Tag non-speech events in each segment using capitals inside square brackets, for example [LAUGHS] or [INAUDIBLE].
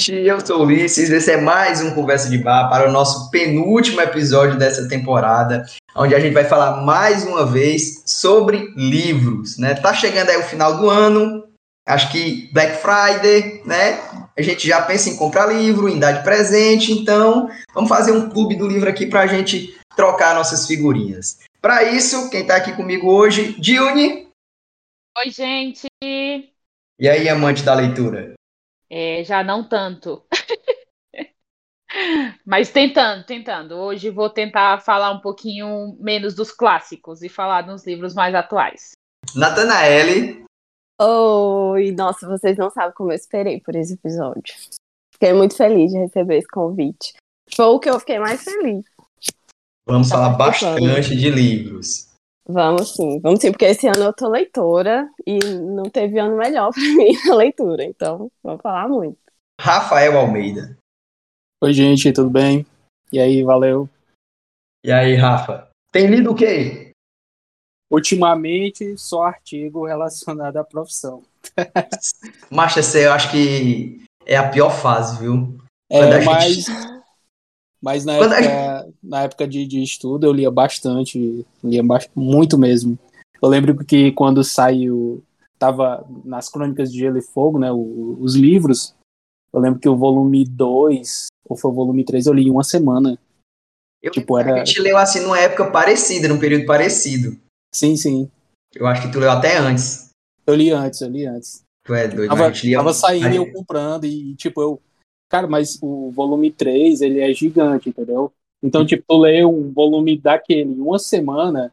gente, eu sou o Ulisses, esse é mais um Conversa de Bar para o nosso penúltimo episódio dessa temporada, onde a gente vai falar mais uma vez sobre livros, né? Tá chegando aí o final do ano, acho que Black Friday, né? A gente já pensa em comprar livro, em dar de presente, então vamos fazer um clube do livro aqui para a gente trocar nossas figurinhas. Para isso, quem está aqui comigo hoje, Dione. Oi, gente. E aí, amante da leitura? É, já não tanto. [LAUGHS] Mas tentando, tentando. Hoje vou tentar falar um pouquinho menos dos clássicos e falar dos livros mais atuais. Natanaele. Oi, nossa, vocês não sabem como eu esperei por esse episódio. Fiquei muito feliz de receber esse convite. Foi o que eu fiquei mais feliz. Vamos tá falar bastante de livros. Vamos sim, vamos sim, porque esse ano eu tô leitora e não teve ano melhor para [LAUGHS] mim na leitura, então vamos falar muito. Rafael Almeida. Oi, gente, tudo bem? E aí, valeu. E aí, Rafa? Tem lido o quê? Ultimamente, só artigo relacionado à profissão. [LAUGHS] Macha, eu acho que é a pior fase, viu? É, mas, gente... [LAUGHS] Mas na época, gente... na época de, de estudo eu lia bastante, lia muito mesmo. Eu lembro que quando saiu, tava nas Crônicas de Gelo e Fogo, né, o, os livros, eu lembro que o volume 2, ou foi o volume 3, eu li em uma semana. Eu, tipo, era... A gente leu assim numa época parecida, num período parecido. Sim, sim. Eu acho que tu leu até antes. Eu li antes, eu li antes. Tu é doido, tava, tava saindo e eu comprando, e tipo, eu Cara, mas o volume 3, ele é gigante, entendeu? Então, tipo, tu lê um volume daquele em uma semana,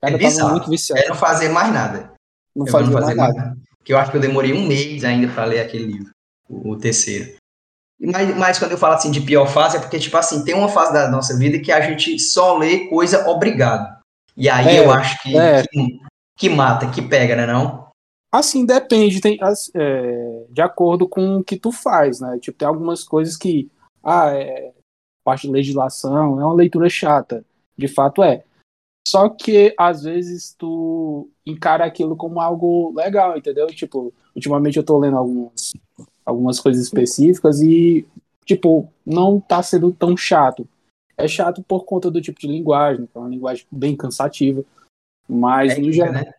cara, é tava muito viciado. É não fazer mais nada. Não, fazia não fazer mais nada. nada. Porque eu acho que eu demorei um mês ainda para ler aquele livro, o, o terceiro. Mas, mas, quando eu falo assim de pior fase, é porque, tipo assim, tem uma fase da nossa vida que a gente só lê coisa obrigado. E aí é, eu acho que, é. que, que, mata, que pega, né não? Assim, depende, tem, é, de acordo com o que tu faz, né? Tipo, tem algumas coisas que, ah, é, parte de legislação é uma leitura chata. De fato é. Só que, às vezes, tu encara aquilo como algo legal, entendeu? Tipo, ultimamente eu tô lendo algumas, algumas coisas específicas e, tipo, não tá sendo tão chato. É chato por conta do tipo de linguagem, que é uma linguagem bem cansativa. Mas, no geral. Né?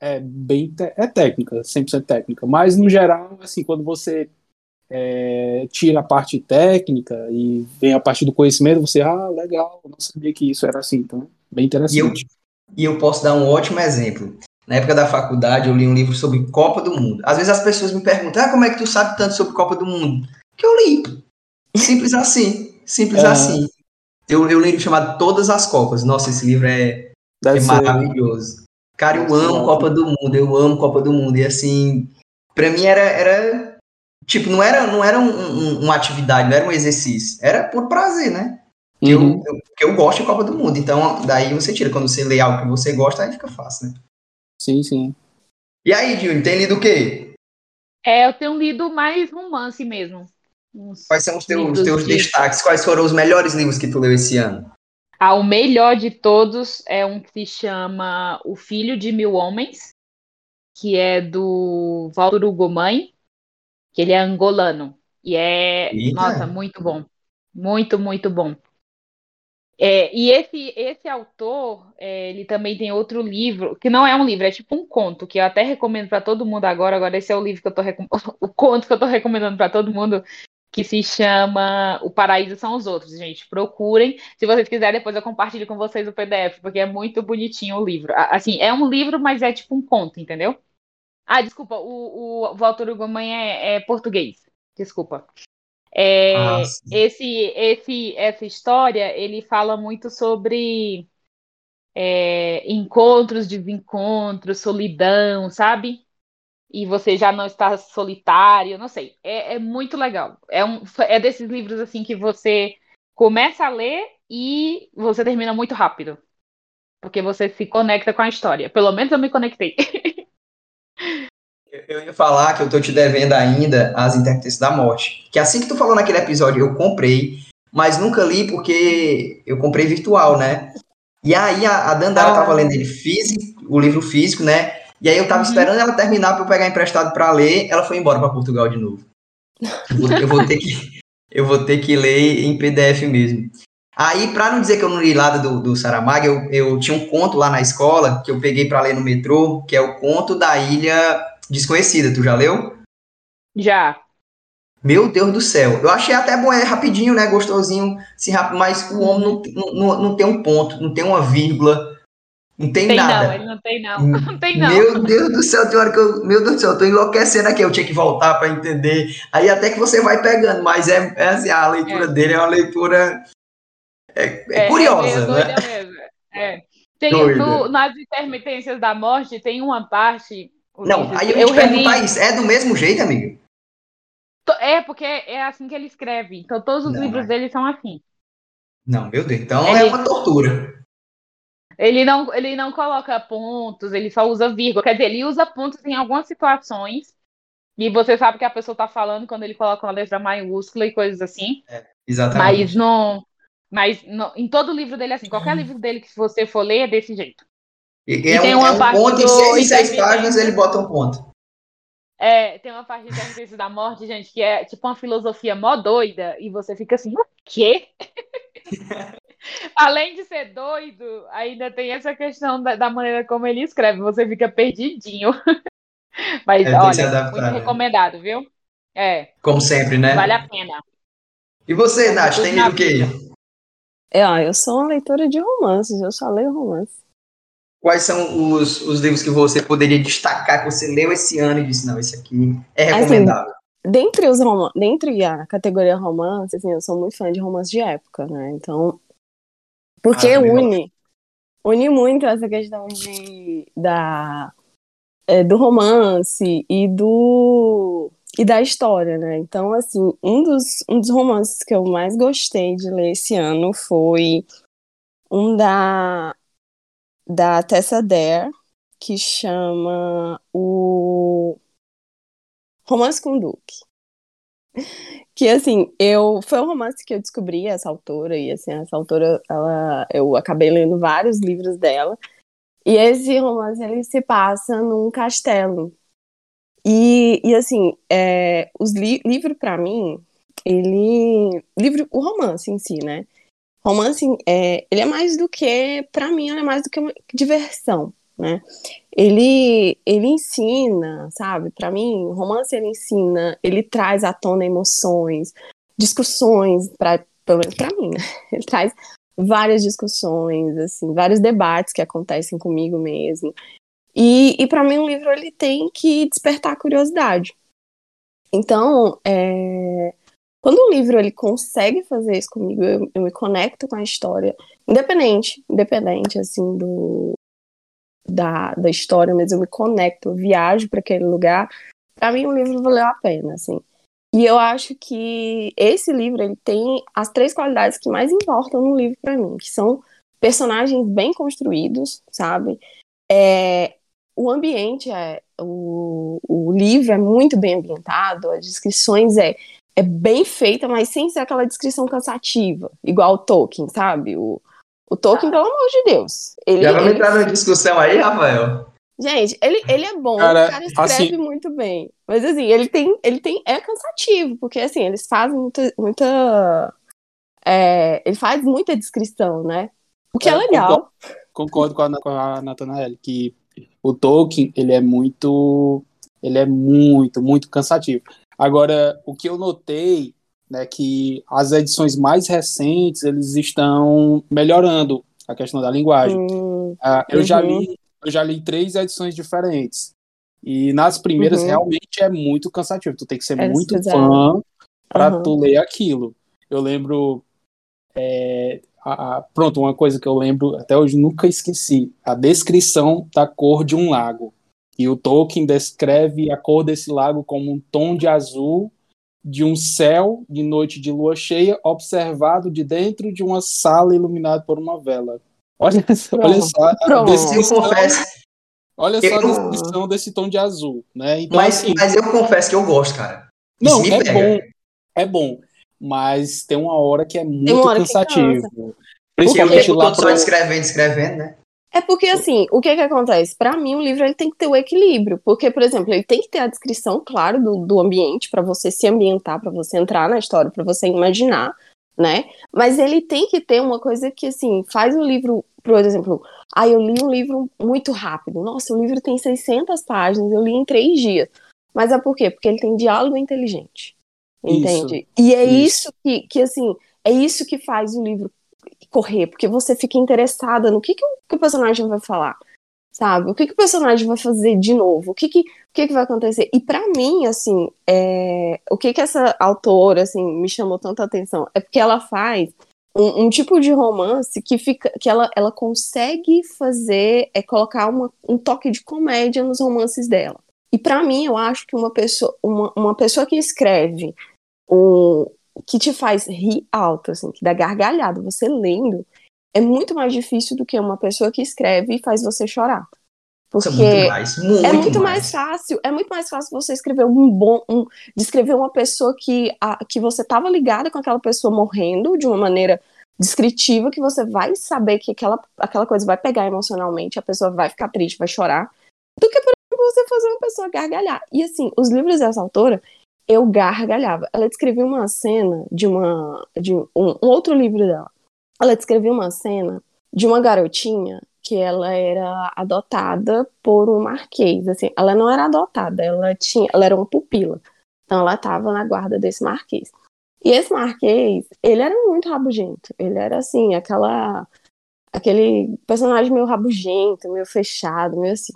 É bem é técnica, 100% técnica. Mas, no geral, assim, quando você é, tira a parte técnica e vem a parte do conhecimento, você, ah, legal, não sabia que isso era assim. Então, bem interessante. E eu, e eu posso dar um ótimo exemplo. Na época da faculdade, eu li um livro sobre Copa do Mundo. Às vezes as pessoas me perguntam, ah, como é que tu sabe tanto sobre Copa do Mundo? Que eu li. Simples [LAUGHS] assim. Simples é. assim. Eu, eu li um livro chamado Todas as Copas. Nossa, esse livro é, é maravilhoso. Cara, eu amo Copa do Mundo, eu amo Copa do Mundo. E assim, pra mim era. era tipo, não era, não era um, um, uma atividade, não era um exercício. Era por prazer, né? Uhum. Eu, eu, eu gosto de Copa do Mundo. Então, daí você tira. Quando você lê algo que você gosta, aí fica fácil, né? Sim, sim. E aí, Júnior, tem lido o quê? É, eu tenho lido mais romance mesmo. Quais são os teus, teus destaques? Quais foram os melhores livros que tu leu esse ano? Ah, o melhor de todos é um que se chama O Filho de Mil Homens, que é do Hugo Mãe, que ele é angolano. E é, Eita. nossa, muito bom. Muito, muito bom. É, e esse, esse autor, é, ele também tem outro livro, que não é um livro, é tipo um conto, que eu até recomendo para todo mundo agora. Agora, esse é o livro que eu tô [LAUGHS] o conto que eu tô recomendando para todo mundo, que se chama O Paraíso São os Outros, gente. Procurem. Se vocês quiserem, depois eu compartilho com vocês o PDF, porque é muito bonitinho o livro. Assim, é um livro, mas é tipo um conto, entendeu? Ah, desculpa, o, o, o autor Hugo Mãe é, é português. Desculpa. É, ah, esse, esse, essa história, ele fala muito sobre é, encontros, desencontros, solidão, sabe? E você já não está solitário, não sei. É, é muito legal. É, um, é desses livros assim que você começa a ler e você termina muito rápido. Porque você se conecta com a história. Pelo menos eu me conectei. eu ia falar que eu tô te devendo ainda as Intérpretes da Morte. Que assim que tu falou naquele episódio, eu comprei, mas nunca li porque eu comprei virtual, né? E aí a, a Dandara ah. tava lendo ele físico, o livro físico, né? E aí eu tava uhum. esperando ela terminar para eu pegar emprestado para ler, ela foi embora para Portugal de novo. Eu vou, eu vou ter que, eu vou ter que ler em PDF mesmo. Aí, para não dizer que eu não li nada do, do Saramago, eu, eu tinha um conto lá na escola que eu peguei para ler no metrô, que é o conto da Ilha Desconhecida. Tu já leu? Já. Meu Deus do céu. Eu achei até bom, é rapidinho, né? Gostosinho, assim, rápido, mas o homem não, não, não tem um ponto, não tem uma vírgula, não tem, Tem nada. não, ele não tem não. [LAUGHS] Não tem não. Meu Deus do céu, tem hora que eu. Meu Deus do céu, eu tô enlouquecendo aqui. Eu tinha que voltar para entender. Aí até que você vai pegando, mas é, é assim, a leitura É. dele é uma leitura. É, é É, curiosa, é meio né? mesmo. É. Tem, no- nas intermitências da morte, tem uma parte. Não, aí eu reli- perguntar isso. É do mesmo jeito, amigo? É, porque é assim que ele escreve. Então, todos os Não, livros é. dele são assim. Não, meu Deus. Então Ele- é uma tortura. Ele não, ele não coloca pontos, ele só usa vírgula. Quer dizer, ele usa pontos em algumas situações. E você sabe que a pessoa tá falando quando ele coloca uma letra maiúscula e coisas assim. Exatamente. Mas não. Mas não- em todo livro dele, é assim, qualquer livro dele que você for ler é desse jeito. E, E é, tem um, uma é um parte ponto em do seis em seis intermitente. páginas ele bota um ponto. É, tem uma parte de Intermitência da Morte, gente, que é tipo uma filosofia mó doida, e você fica assim, o quê? [LAUGHS] [LAUGHS] Além de ser doido, ainda tem essa questão da, da maneira como ele escreve, você fica perdidinho. [LAUGHS] Mas É, olha, adaptar, muito né? recomendado, viu? É, Como sempre, né? vale a pena. E você, Nath, tem lido o quê? É, ó, eu sou uma leitora de romances, eu só leio romance. Quais são os, os livros que você poderia destacar que você leu esse ano e disse, não, esse aqui é Assim, recomendável? Dentre os dentre a categoria romance, assim, eu sou muito fã de romance de época, né? Então, porque Ah, une, une muito essa questão de da é, do romance e do e da história, né? Então, assim, um dos um dos romances que eu mais gostei de ler esse ano foi um da da Tessa Dare, que chama o Romance com Duque. Que assim, eu foi um romance que eu descobri essa autora e assim, essa autora, ela eu acabei lendo vários livros dela. E esse romance ele se passa num castelo. E, e assim, é, os li livro para mim, ele livro o romance em si, né? Romance é, ele é mais do que para mim, ele é mais do que uma diversão, né? ele ele ensina, sabe? Para mim, o romance ele ensina, ele traz à tona emoções, discussões para pelo menos para mim, né? [LAUGHS] Ele traz várias discussões, assim, vários debates que acontecem comigo mesmo. E, e para mim o livro ele tem que despertar a curiosidade. Então, é, quando um livro ele consegue fazer isso comigo, eu, eu me conecto com a história, independente, independente assim do da, da história, mas eu me conecto, eu viajo para aquele lugar. Para mim, o livro valeu a pena, assim. E eu acho que esse livro ele tem as três qualidades que mais importam no livro para mim, que são personagens bem construídos, sabe? É, o ambiente é o, o livro é muito bem ambientado, as descrições é é bem feita, mas sem ser aquela descrição cansativa, igual o Tolkien, sabe? O, o Tolkien, pelo amor de Deus. Ele, Já vamos ele- entrar na discussão aí, Rafael? Gente, ele, ele é bom, Cara, o cara escreve assim- muito bem. Mas assim, ele tem, ele tem. É cansativo, porque assim, eles fazem muita. muita é, ele faz muita descrição, né? O que é, É, legal. Concordo com a, com a Nathanael, que o Tolkien, ele é muito, ele é muito, muito cansativo. Agora, o que eu notei, né, que as edições mais recentes, eles estão melhorando a questão da linguagem. Ah, eu já Uhum. li, eu já li três edições diferentes. E nas primeiras Uhum. realmente é muito cansativo. Tu tem que ser Eles muito fã para Uhum. tu ler aquilo. Eu lembro é, a- a- pronto, uma coisa que eu lembro até hoje nunca esqueci, a descrição da cor de um lago. E o Tolkien descreve a cor desse lago como um tom de azul de um céu de noite de lua cheia observado de dentro de uma sala iluminada por uma vela. Olha, [LAUGHS] só- olha só a Pronto. Eu descrição, confesso, olha só a Eu- descrição desse tom de azul, né? Então mas, assim, mas eu confesso que eu gosto, cara. Isso não, me é pega. bom, é bom, mas tem uma hora que é muito hora que cansativo. Porque Principalmente tempo lá só escrevendo, escrevendo, né? É porque, assim, o que que acontece? Para mim, o livro ele tem que ter o equilíbrio. Porque, por exemplo, ele tem que ter a descrição, claro, do, do ambiente, para você se ambientar, para você entrar na história, para você imaginar, né? Mas ele tem que ter uma coisa que, assim, faz o livro, por exemplo, ah, eu li um livro muito rápido. Nossa, o livro tem 600 páginas, eu li em três dias. Mas é por quê? Porque ele tem diálogo inteligente. Entende? Isso, e é isso, isso que, que, assim, é isso que faz o livro correr, porque você fica interessada no que, que, o, que o personagem vai falar, sabe? O que, que o personagem vai fazer de novo? O que, que, o que, que vai acontecer? E para mim, assim, é, o que, que essa autora, assim, me chamou tanta atenção é porque ela faz um, um, tipo de romance que fica que ela, ela consegue fazer é colocar uma, um toque de comédia nos romances dela. E para mim, eu acho que uma pessoa, uma, uma pessoa que escreve um, que te faz rir alto, assim, que dá gargalhada, você lendo, é muito mais difícil do que uma pessoa que escreve e faz você chorar. Porque Isso é muito mais, muito, é muito mais. mais. fácil, é muito mais fácil você escrever um bom, um, descrever uma pessoa que, a, que você estava ligada com aquela pessoa morrendo de uma maneira descritiva, que você vai saber que aquela, aquela coisa vai pegar emocionalmente, a pessoa vai ficar triste, vai chorar, do que, por exemplo, você fazer uma pessoa gargalhar. E assim, os livros dessa autora, eu gargalhava. Ela descreveu uma cena de uma de um, um, outro livro dela. Ela descreveu uma cena de uma garotinha que ela era adotada por um marquês, assim, ela não era adotada, ela tinha, ela era uma pupila. Então ela estava na guarda desse marquês. E esse marquês, ele era muito rabugento. Ele era assim, aquela aquele personagem meio rabugento, meio fechado, meio assim.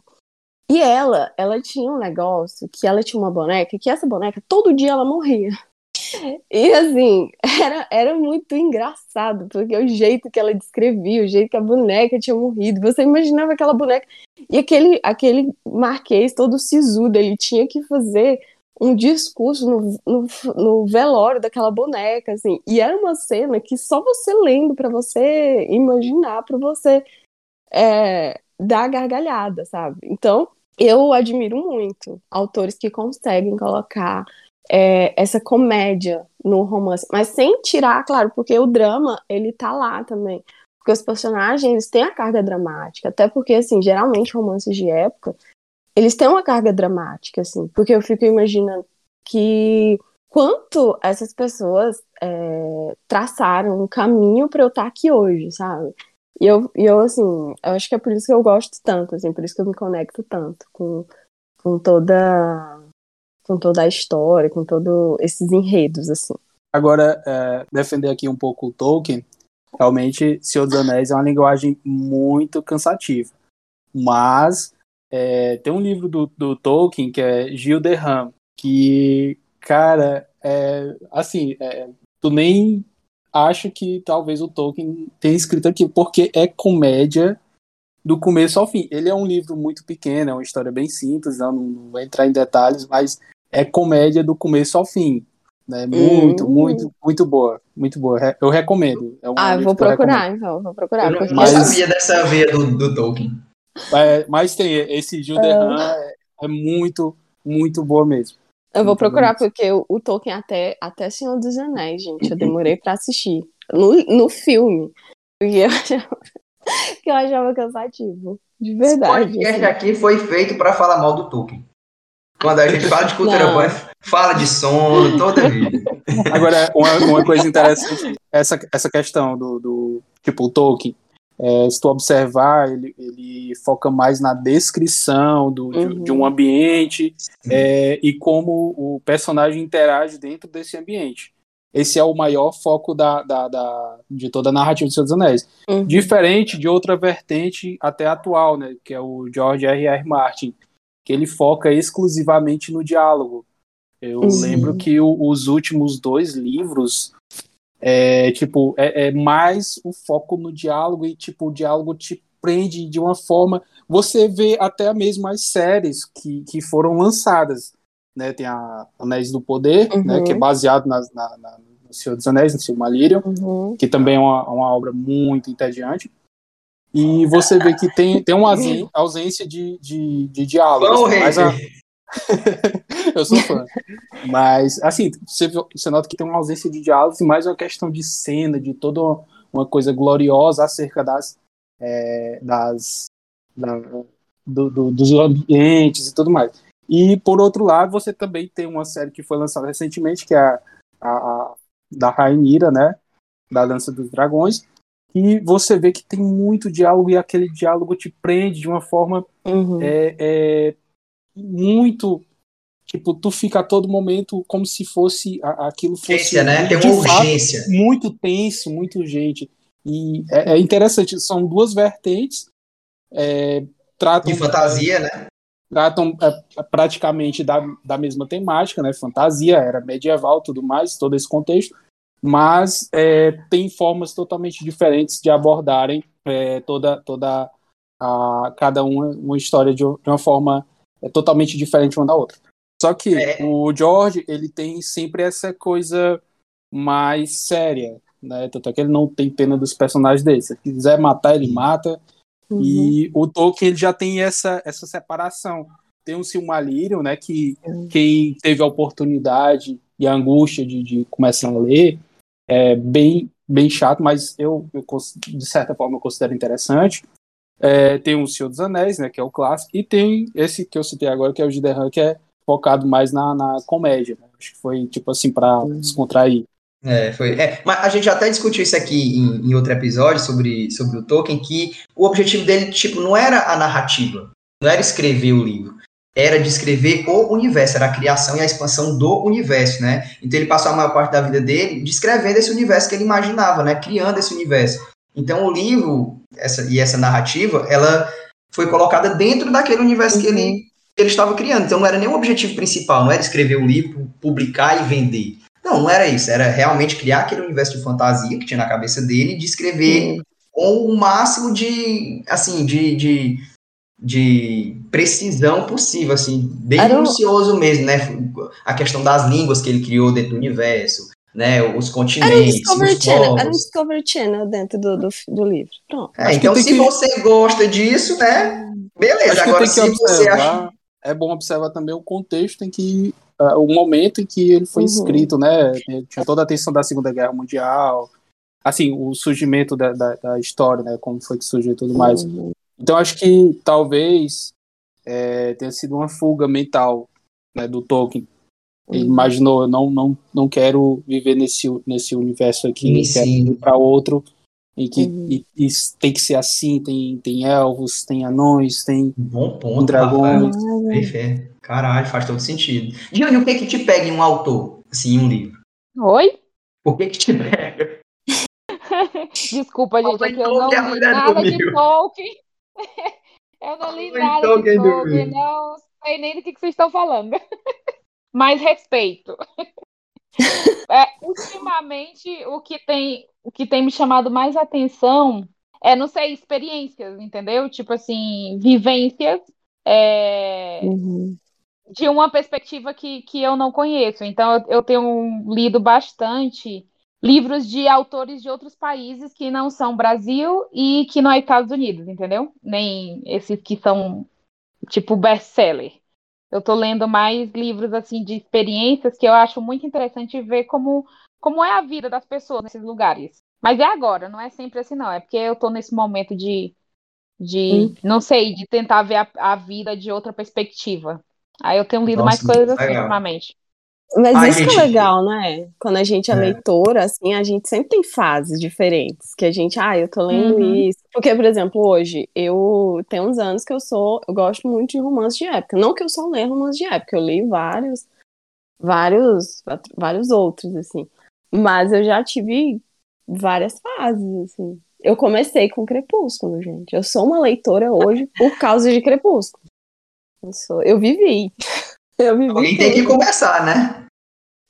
E ela, ela tinha um negócio que ela tinha uma boneca, que essa boneca, todo dia ela morria. [LAUGHS] E assim, era, era muito engraçado, porque o jeito que ela descrevia, o jeito que a boneca tinha morrido, você imaginava aquela boneca. E aquele, aquele marquês todo sisudo, ele tinha que fazer um discurso no, no, no, velório daquela boneca, assim. E era uma cena que só você lendo para você imaginar, para você é, dar gargalhada, sabe? Então, eu admiro muito autores que conseguem colocar é, essa comédia no romance, mas sem tirar, claro, porque o drama, ele tá lá também. Porque os personagens, eles têm a carga dramática, até porque, assim, geralmente romances de época, eles têm uma carga dramática, assim, porque eu fico imaginando que quanto essas pessoas é, traçaram um caminho para eu estar aqui hoje, sabe? E eu, e eu, assim, eu acho que é por isso que eu gosto tanto, assim, por isso que eu me conecto tanto com, com toda com toda a história, com todos esses enredos, assim. Agora, é, defender aqui um pouco o Tolkien, realmente, Senhor dos Anéis é uma linguagem muito cansativa. Mas é, tem um livro do, do Tolkien que é Gil que, cara, é, assim, é, tu nem acho que talvez o Tolkien tenha escrito aqui, porque é comédia do começo ao fim. Ele é um livro muito pequeno, é uma história bem simples, não, não vou entrar em detalhes, mas é comédia do começo ao fim. Né? Muito, hum. muito, muito boa. Muito boa. Eu recomendo. É um ah, eu vou procurar, então. Vou procurar. Eu não, mas... sabia dessa veia do, do Tolkien. É, mas tem, esse Gilderran é. é muito, muito boa mesmo. Eu vou procurar, porque o, o, Tolkien até, até Senhor dos Anéis, gente, eu demorei pra assistir. No, no filme. Porque eu achava, que [LAUGHS] eu achava cansativo. De verdade. Esse podcast assim. aqui foi feito pra falar mal do Tolkien. Quando a gente fala de cultura pop, fala de sono, toda vida. Agora, uma, uma coisa interessante, essa, essa questão do, do tipo, o Tolkien, é, se tu observar, ele, ele, foca mais na descrição do, uhum. de, de, um ambiente é, e como o personagem interage dentro desse ambiente. Esse é o maior foco da, da, da de toda a narrativa do Senhor dos Anéis. Uhum. Diferente de outra vertente até atual, né, que é o George R. R. Martin, que ele foca exclusivamente no diálogo. Eu uhum. lembro que o, os últimos dois livros é, tipo, é, é, mais o foco no diálogo e, tipo, o diálogo te prende de uma forma. Você vê até mesmo as séries que, que foram lançadas. Né? Tem a Anéis do Poder, uhum. né? que é baseado na, na, na, no Senhor dos Anéis, no Silmarillion, uhum. que também é uma, uma obra muito entediante. E você vê que tem, tem uma [LAUGHS] ausência de, de, de diálogo. Assim, mas a, [LAUGHS] eu sou fã. Mas, assim, você, você nota que tem uma ausência de diálogos e mais uma questão de cena, de toda uma coisa gloriosa acerca das, é, das, da, do, do, dos ambientes e tudo mais. E, por outro lado, você também tem uma série que foi lançada recentemente, que é a, a, a da Rainira, né? Da Dança dos Dragões, e você vê que tem muito diálogo e aquele diálogo te prende de uma forma Uhum. é, é, muito tipo tu fica a todo momento como se fosse a- aquilo fosse Urgência, né? Tem uma fato, urgência. muito tenso muito urgente e é, é interessante são duas vertentes é, tratam De fantasia, né? tratam é, praticamente da, da mesma temática, né? Fantasia, era medieval, tudo mais, todo esse contexto, mas é, tem formas totalmente diferentes de abordarem é, toda, toda a, cada uma, uma história de, de uma forma é, totalmente diferente uma da outra. Só que É. o George, ele tem sempre essa coisa mais séria, né? Tanto é que ele não tem pena dos personagens dele. Se quiser matar, ele mata. Uhum. E o Tolkien ele já tem essa, essa separação. Tem o Silmarillion, né, que Uhum. quem teve a oportunidade e a angústia de, de começar a ler é bem, bem chato, mas eu, eu de certa forma eu considero interessante. É, tem o Senhor dos Anéis, né, que é o clássico, e tem esse que eu citei agora, que é o de Hun, que é focado mais na, na comédia. né? Acho que foi tipo assim para descontrair. É, foi. É, mas a gente até discutiu isso aqui em, em outro episódio sobre, sobre o Tolkien, que o objetivo dele, tipo, não era a narrativa, não era escrever o livro, era descrever o universo, era a criação e a expansão do universo, né? Então ele passou a maior parte da vida dele descrevendo esse universo que ele imaginava, né? Criando esse universo. Então o livro essa, e essa narrativa, ela foi colocada dentro daquele universo que, ele, que ele estava criando. Então não era nem o objetivo principal, não era escrever o livro, publicar e vender. Não, não era isso. Era realmente criar aquele universo de fantasia que tinha na cabeça dele e descrever com o máximo de, assim, de, de, de precisão possível, assim, bem Era um- minucioso mesmo, né? A questão das línguas que ele criou dentro do universo, né? Os Era um continentes, Discovery os Channel, era um. Discovery Channel dentro do, do, do livro. Pronto. É, então, se que- você gosta disso, né? Beleza. Agora, tem que se você acha. observar, é bom observar também o contexto em que, ah, o momento em que ele foi Uhum. escrito, né? Tinha toda a atenção da Segunda Guerra Mundial, assim, o surgimento da, da, da história, né? Como foi que surgiu e tudo mais. Uhum. Então acho que talvez é, tenha sido uma fuga mental né, do Tolkien. Ele Uhum. imaginou, eu não, não, não quero viver nesse, nesse universo aqui, Sim, quero ir para outro. E que Uhum. e- e tem que ser assim, tem, tem elfos, tem anões, tem Bom ponto, dragões. Rafael. Caralho, faz todo sentido. Dione, o que que te pega em um autor, assim, em um livro? Oi? O que que te pega? [LAUGHS] Desculpa, gente, é que eu não li nada de. Tolkien. [LAUGHS] Eu não li nada de. Tolkien, não sei nem do que, que vocês estão falando. Mas respeito. [LAUGHS] É, ultimamente, o que tem, o que tem me chamado mais atenção é, não sei, experiências, entendeu? Tipo assim, vivências é, Uhum. de uma perspectiva que, que eu não conheço. Então, eu, eu tenho lido bastante livros de autores de outros países que não são Brasil e que não é Estados Unidos, entendeu? Nem esses que são tipo best-seller. Eu tô lendo mais livros assim de experiências que eu acho muito interessante ver como, como é a vida das pessoas nesses lugares. Mas é agora, não é sempre assim, não. É porque eu tô nesse momento de, de não sei, de tentar ver a, a vida de outra perspectiva. Aí eu tenho lido Nossa, mais coisas assim legal. ultimamente. Mas Ai, isso que gente, é legal, né? Quando a gente é, É. leitora, assim, a gente sempre tem fases diferentes. Que a gente, ah, eu tô lendo Uhum. isso. Porque, por exemplo, hoje, eu tenho uns anos que eu sou, eu gosto muito de romance de época. Não que eu só leia romance de época, eu li vários, vários, vários outros, assim. Mas eu já tive várias fases, assim. Eu comecei com Crepúsculo, gente. Eu sou uma leitora hoje por causa de Crepúsculo. Eu, sou, eu vivi. [LAUGHS] Eu vivi. Alguém tem que começar, né?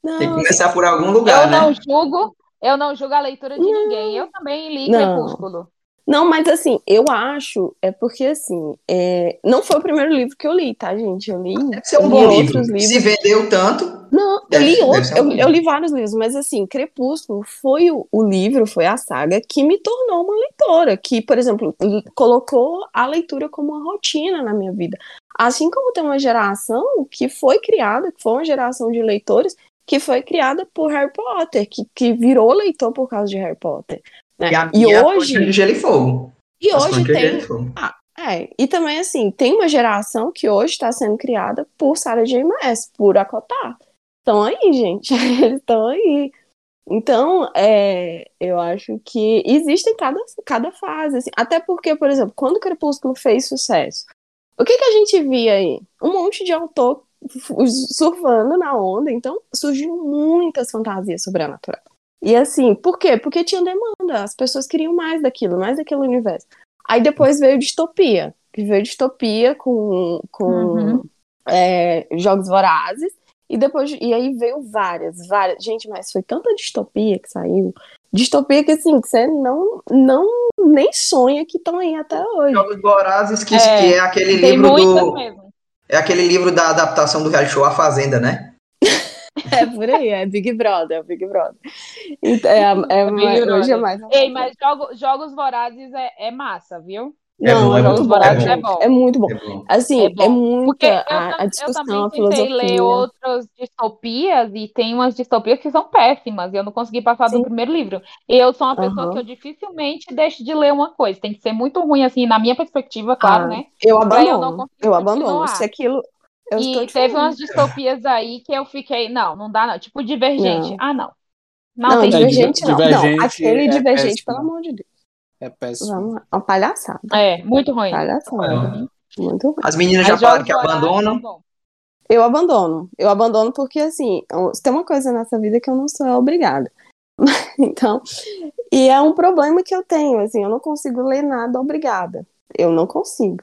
Não, Tem que começar por algum lugar, Eu né? não julgo, eu não julgo a leitura de ninguém. Eu também li Não. Crepúsculo. Não, mas assim, eu acho, é porque assim, é, não foi o primeiro livro que eu li, tá, gente? Eu li, Deve ser um eu li bom outros livro. livros. Se vendeu tanto, Não, eu Deve- li deve outros, um eu, eu li vários livros, mas assim, Crepúsculo foi o, o livro, foi a saga que me tornou uma leitora, que, por exemplo, colocou a leitura como uma rotina na minha vida. Assim como tem uma geração que foi criada, que foi uma geração de leitores, que foi criada por Harry Potter, que, que virou leitor por causa de Harry Potter. né? e a E minha hoje. foi de Gelo e Fogo. E As hoje tem. foram. É, e também assim, tem uma geração que hoje está sendo criada por Sarah J. Maas, por Acotar. Estão aí, gente. [LAUGHS] Eles estão aí. Então, é, eu acho que existem cada, cada fase. assim. Até porque, por exemplo, quando o Crepúsculo fez sucesso, o que, que a gente via aí? Um monte de autor surfando na onda. Então, surgiu muitas fantasias sobrenaturais. E assim, por quê? Porque tinha demanda. As pessoas queriam mais daquilo, mais daquele universo. Aí depois veio Distopia, que veio Distopia com, com Uhum. é, Jogos Vorazes, e depois, e aí veio várias, várias. Gente, mas foi tanta distopia que saiu. Distopia que assim, que você não, não nem sonha que estão aí até hoje. Jogos Vorazes, que, É, que é aquele Tem livro muitas do. mesmo. É aquele livro da adaptação do reality show A Fazenda, né? [LAUGHS] É por aí, é Big Brother, é Big Brother. Então, é, é, Big mais- Brother. hoje é mais. Ei, mas jogo- Jogos Vorazes é, é massa, viu? É Não, bom, é Jogos Vorazes é é, bom. é muito bom. É bom. Assim, É é, bom. muita Porque eu, a, a eu discussão, também a tentei ler filosofia. outras distopias e tem umas distopias que são péssimas e eu não consegui passar Sim. do primeiro livro. Eu sou uma pessoa Aham. que eu dificilmente deixo de ler uma coisa. Tem que ser muito ruim, assim, na minha perspectiva, claro, Ah, né? Eu eu abandono. conseguir Eu abandono. Se aquilo. Eu E te teve falando. umas distopias aí que eu fiquei, não, não dá não. Tipo Divergente. Não. Ah, não. Não, Não, tem divergente não. Divergente não, aquele é divergente, péssimo. pelo amor de Deus. É péssimo. Vamos lá. Uma palhaçada. É, muito ruim. Palhaçada. Muito ruim. As meninas já falaram Jogos que abandonam. é bom. Eu abandono. Eu abandono porque, assim, eu- tem uma coisa nessa vida que eu não sou obrigada. [LAUGHS] Então, e é um problema que eu tenho, assim, eu não consigo ler nada obrigada. Eu não consigo.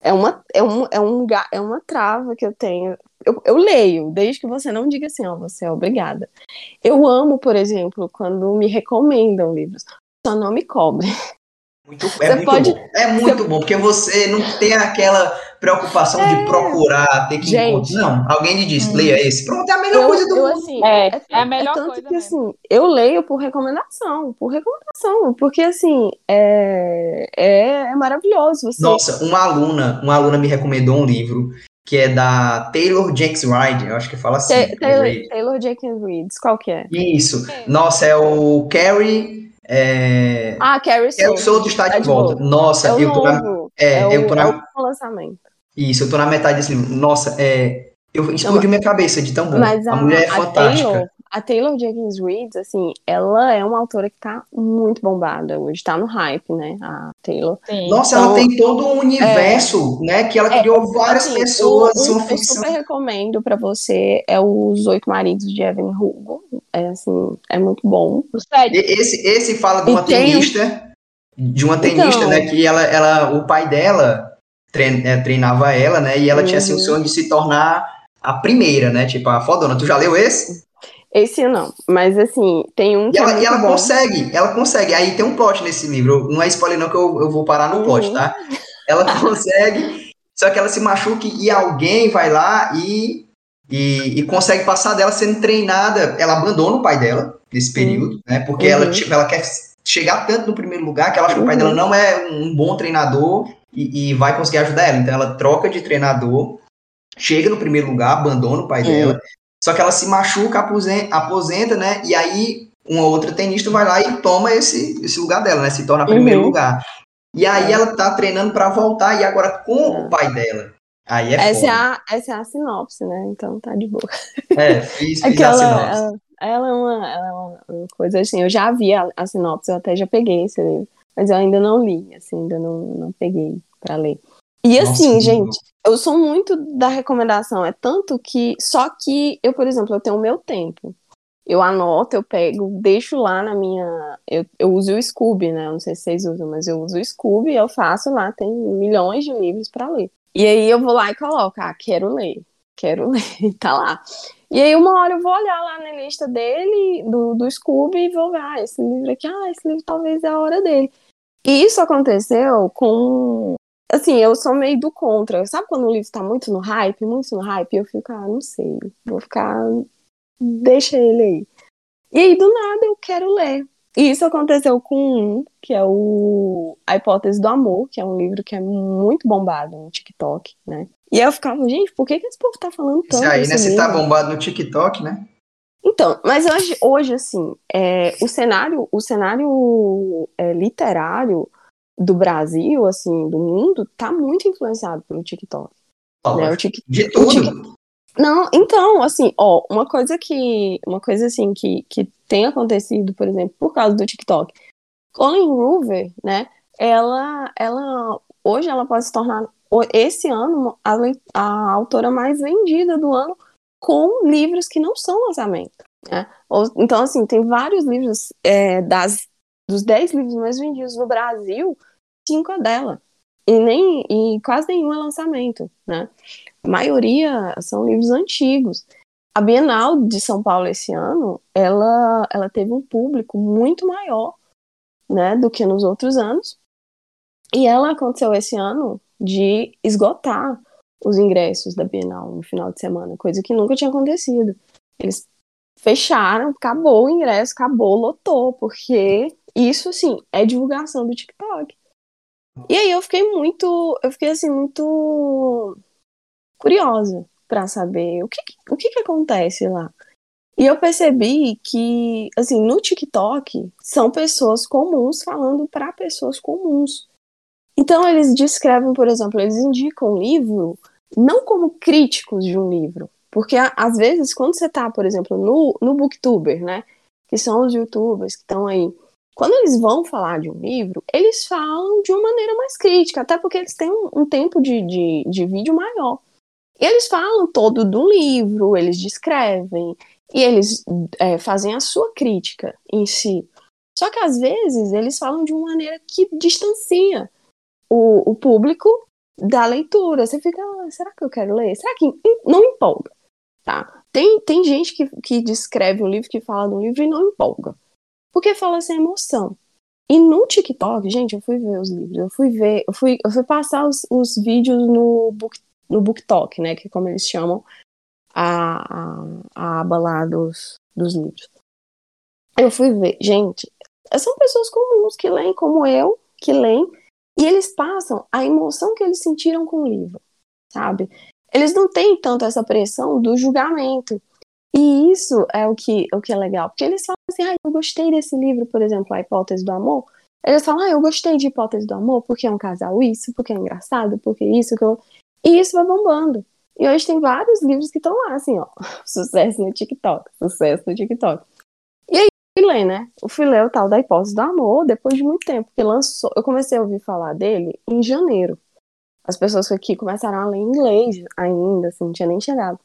É uma, é um, é um, é uma trava que eu tenho. Eu, eu leio, desde que você não diga assim, ó, você é obrigada. Eu amo, por exemplo, quando me recomendam livros. Só não me cobre. Muito, é Você muito pode- bom. É muito bom, porque você não tem aquela preocupação de procurar, ter que É. Gente. encontrar. Não, alguém lhe diz, Hum. leia esse. Pronto, é a melhor Eu, coisa do eu, mundo. assim, É, é, é a melhor tanto coisa que mesmo. assim, eu leio por recomendação, por recomendação, porque assim, é, é, é maravilhoso você. Nossa, uma aluna, uma aluna me recomendou um livro que é da Taylor Jenks Reid, eu acho que fala assim. Ta- Taylor, Reid. Taylor Jenkins Reads, qual que é? Isso. É. Nossa, é o Carrie. É... Ah, Carrie Carrie Soto. Souto está Tá de de volta. volta. Nossa, É eu tô na. É, é, o, eu tô na. é o novo lançamento. Isso, eu tô na metade desse livro. Nossa, é. Eu explodiu minha cabeça de tão bom. Mas a, a, mulher é a fantástica. Taylor, a Taylor Jenkins Reid, assim, ela é uma autora que tá muito bombada hoje, tá no hype, né, a Taylor. Sim. Nossa, Então, ela tem todo um universo, né? Que ela É, criou várias Assim, pessoas, um, um eu ficção. super recomendo pra você é Os Oito Maridos de Evelyn Hugo. É assim, é muito bom. Sério. Esse, esse fala de E uma tem- tenista, de uma tenista, Então. né? Que ela, ela, o pai dela é, treinava ela, né? E ela tinha assim, o Uhum. sonho de se tornar a primeira, né? Tipo, a fodona. Tu já leu esse? Esse não, mas assim, tem um que E ela, é e muito ela consegue, ela consegue. Aí tem um plot nesse livro. Não é spoiler, não, que eu, eu vou parar no plot, Uhum. tá? Ela [LAUGHS] consegue, só que ela se machuca e alguém vai lá e, e, e consegue passar dela sendo treinada. Ela abandona o pai dela nesse período, né? Porque ela, Uhum. tipo, ela quer chegar tanto no primeiro lugar que ela acha que o pai Uhum. dela não é um bom treinador e, e vai conseguir ajudar ela. Então ela troca de treinador, chega no primeiro lugar, abandona o pai Uhum. dela. Só que ela se machuca, aposenta, aposenta, né? E aí uma outra tenista vai lá e toma esse, esse lugar dela, né? Se torna a primeiro Uhum. lugar. E aí É. ela tá treinando pra voltar, e agora com É. o pai dela. Aí é essa, é a, essa é a sinopse, né? Então tá de boa. É, fiz, fiz a sinopse. ela, ela é uma, ela é uma- coisa assim, eu já vi a, a sinopse, eu até já peguei esse livro, mas eu ainda não li, assim, ainda não, não peguei pra ler. E assim, gente, eu sou muito da recomendação, é tanto que, só que eu, por exemplo, eu tenho o meu tempo. Eu anoto, eu pego, deixo lá na minha. Eu, eu uso o Scooby, né? Eu não sei se vocês usam, mas eu uso o Scooby e eu faço lá, tem milhões de livros pra ler. E aí eu vou lá e coloco, ah, quero ler, quero [LAUGHS] ler, tá lá. E aí uma hora eu vou olhar lá na lista dele, do, do Scooby, e vou ver, ah, esse livro aqui, ah, esse livro talvez é a hora dele. E isso aconteceu com. Assim, eu sou meio do contra. Sabe quando o livro tá muito no hype, muito no hype, eu fico, ah, não sei, vou ficar. Deixa ele aí. E aí, do nada, eu quero ler. E isso aconteceu com um, que é o A Hipótese do Amor, que é um livro que é muito bombado no TikTok, né? E aí eu ficava, gente, por que, que esse povo tá falando tanto Esse aí, né? Se tá bombado no TikTok, né? Então, mas hoje, hoje assim, é, o cenário, o cenário é, literário do Brasil, assim, do mundo, tá muito influenciado pelo TikTok. Né? O tic... De tudo. Tic- Não, então, assim, ó, uma coisa que, uma coisa assim que, que tem acontecido, por exemplo, por causa do TikTok. Colin Hoover, né, ela, ela, hoje ela pode se tornar, esse ano, a, a autora mais vendida do ano com livros que não são lançamento, né? Ou- Então, assim, tem vários livros, é, das, dos 10 livros mais vendidos no Brasil, cinco é dela. E, nem, e quase nenhum é lançamento, né? A maioria são livros antigos. A Bienal de São Paulo esse ano, ela, ela teve um público muito maior, né, do que nos outros anos. E ela aconteceu esse ano de esgotar os ingressos da Bienal no final de semana, coisa que nunca tinha acontecido. Eles fecharam, acabou o ingresso, acabou, lotou, porque isso, assim, é divulgação do TikTok. E aí eu fiquei muito, eu fiquei assim, muito curiosa pra saber o que, o que que acontece lá. E eu percebi que, assim, no TikTok são pessoas comuns falando para pessoas comuns. Então eles descrevem, por exemplo, eles indicam um livro não como críticos de um livro, porque às vezes quando você tá, por exemplo, no, no Booktuber, né, que são os YouTubers que estão aí, quando eles vão falar de um livro, eles falam de uma maneira mais crítica, até porque eles têm um, um tempo de, de, de vídeo maior. E eles falam todo do livro, eles descrevem, e eles é, fazem a sua crítica em si. Só que às vezes eles falam de uma maneira que distancia o, o público da leitura. Você fica, "Ah, será que eu quero ler? Será que não empolga? Tá? Tem, tem gente que, que descreve um livro, que fala de um livro e não empolga. Porque fala sem emoção. E no TikTok, gente, eu fui ver os livros, eu fui ver, eu fui, eu fui passar os, os vídeos no book, no BookTok, né? Que é como eles chamam a, a, a aba lá dos, dos livros. Eu fui ver, gente, são pessoas comuns que leem como eu, que leem, e eles passam a emoção que eles sentiram com o livro, sabe? Eles não têm tanto essa pressão do julgamento. E isso é o que, o que é legal, porque eles falam assim, ah, eu gostei desse livro, por exemplo, A Hipótese do Amor. Eles falam, ah, eu gostei de Hipótese do Amor porque é um casal isso, porque é engraçado, porque isso, que eu... E isso vai bombando. E hoje tem vários livros que estão lá, assim, ó, [LAUGHS] sucesso no TikTok, sucesso no TikTok. E aí, fui ler, né? Fui ler o tal da Hipótese do Amor depois de muito tempo, porque lançou, eu comecei a ouvir falar dele em janeiro. As pessoas aqui começaram a ler em inglês ainda, assim, não tinha nem chegado.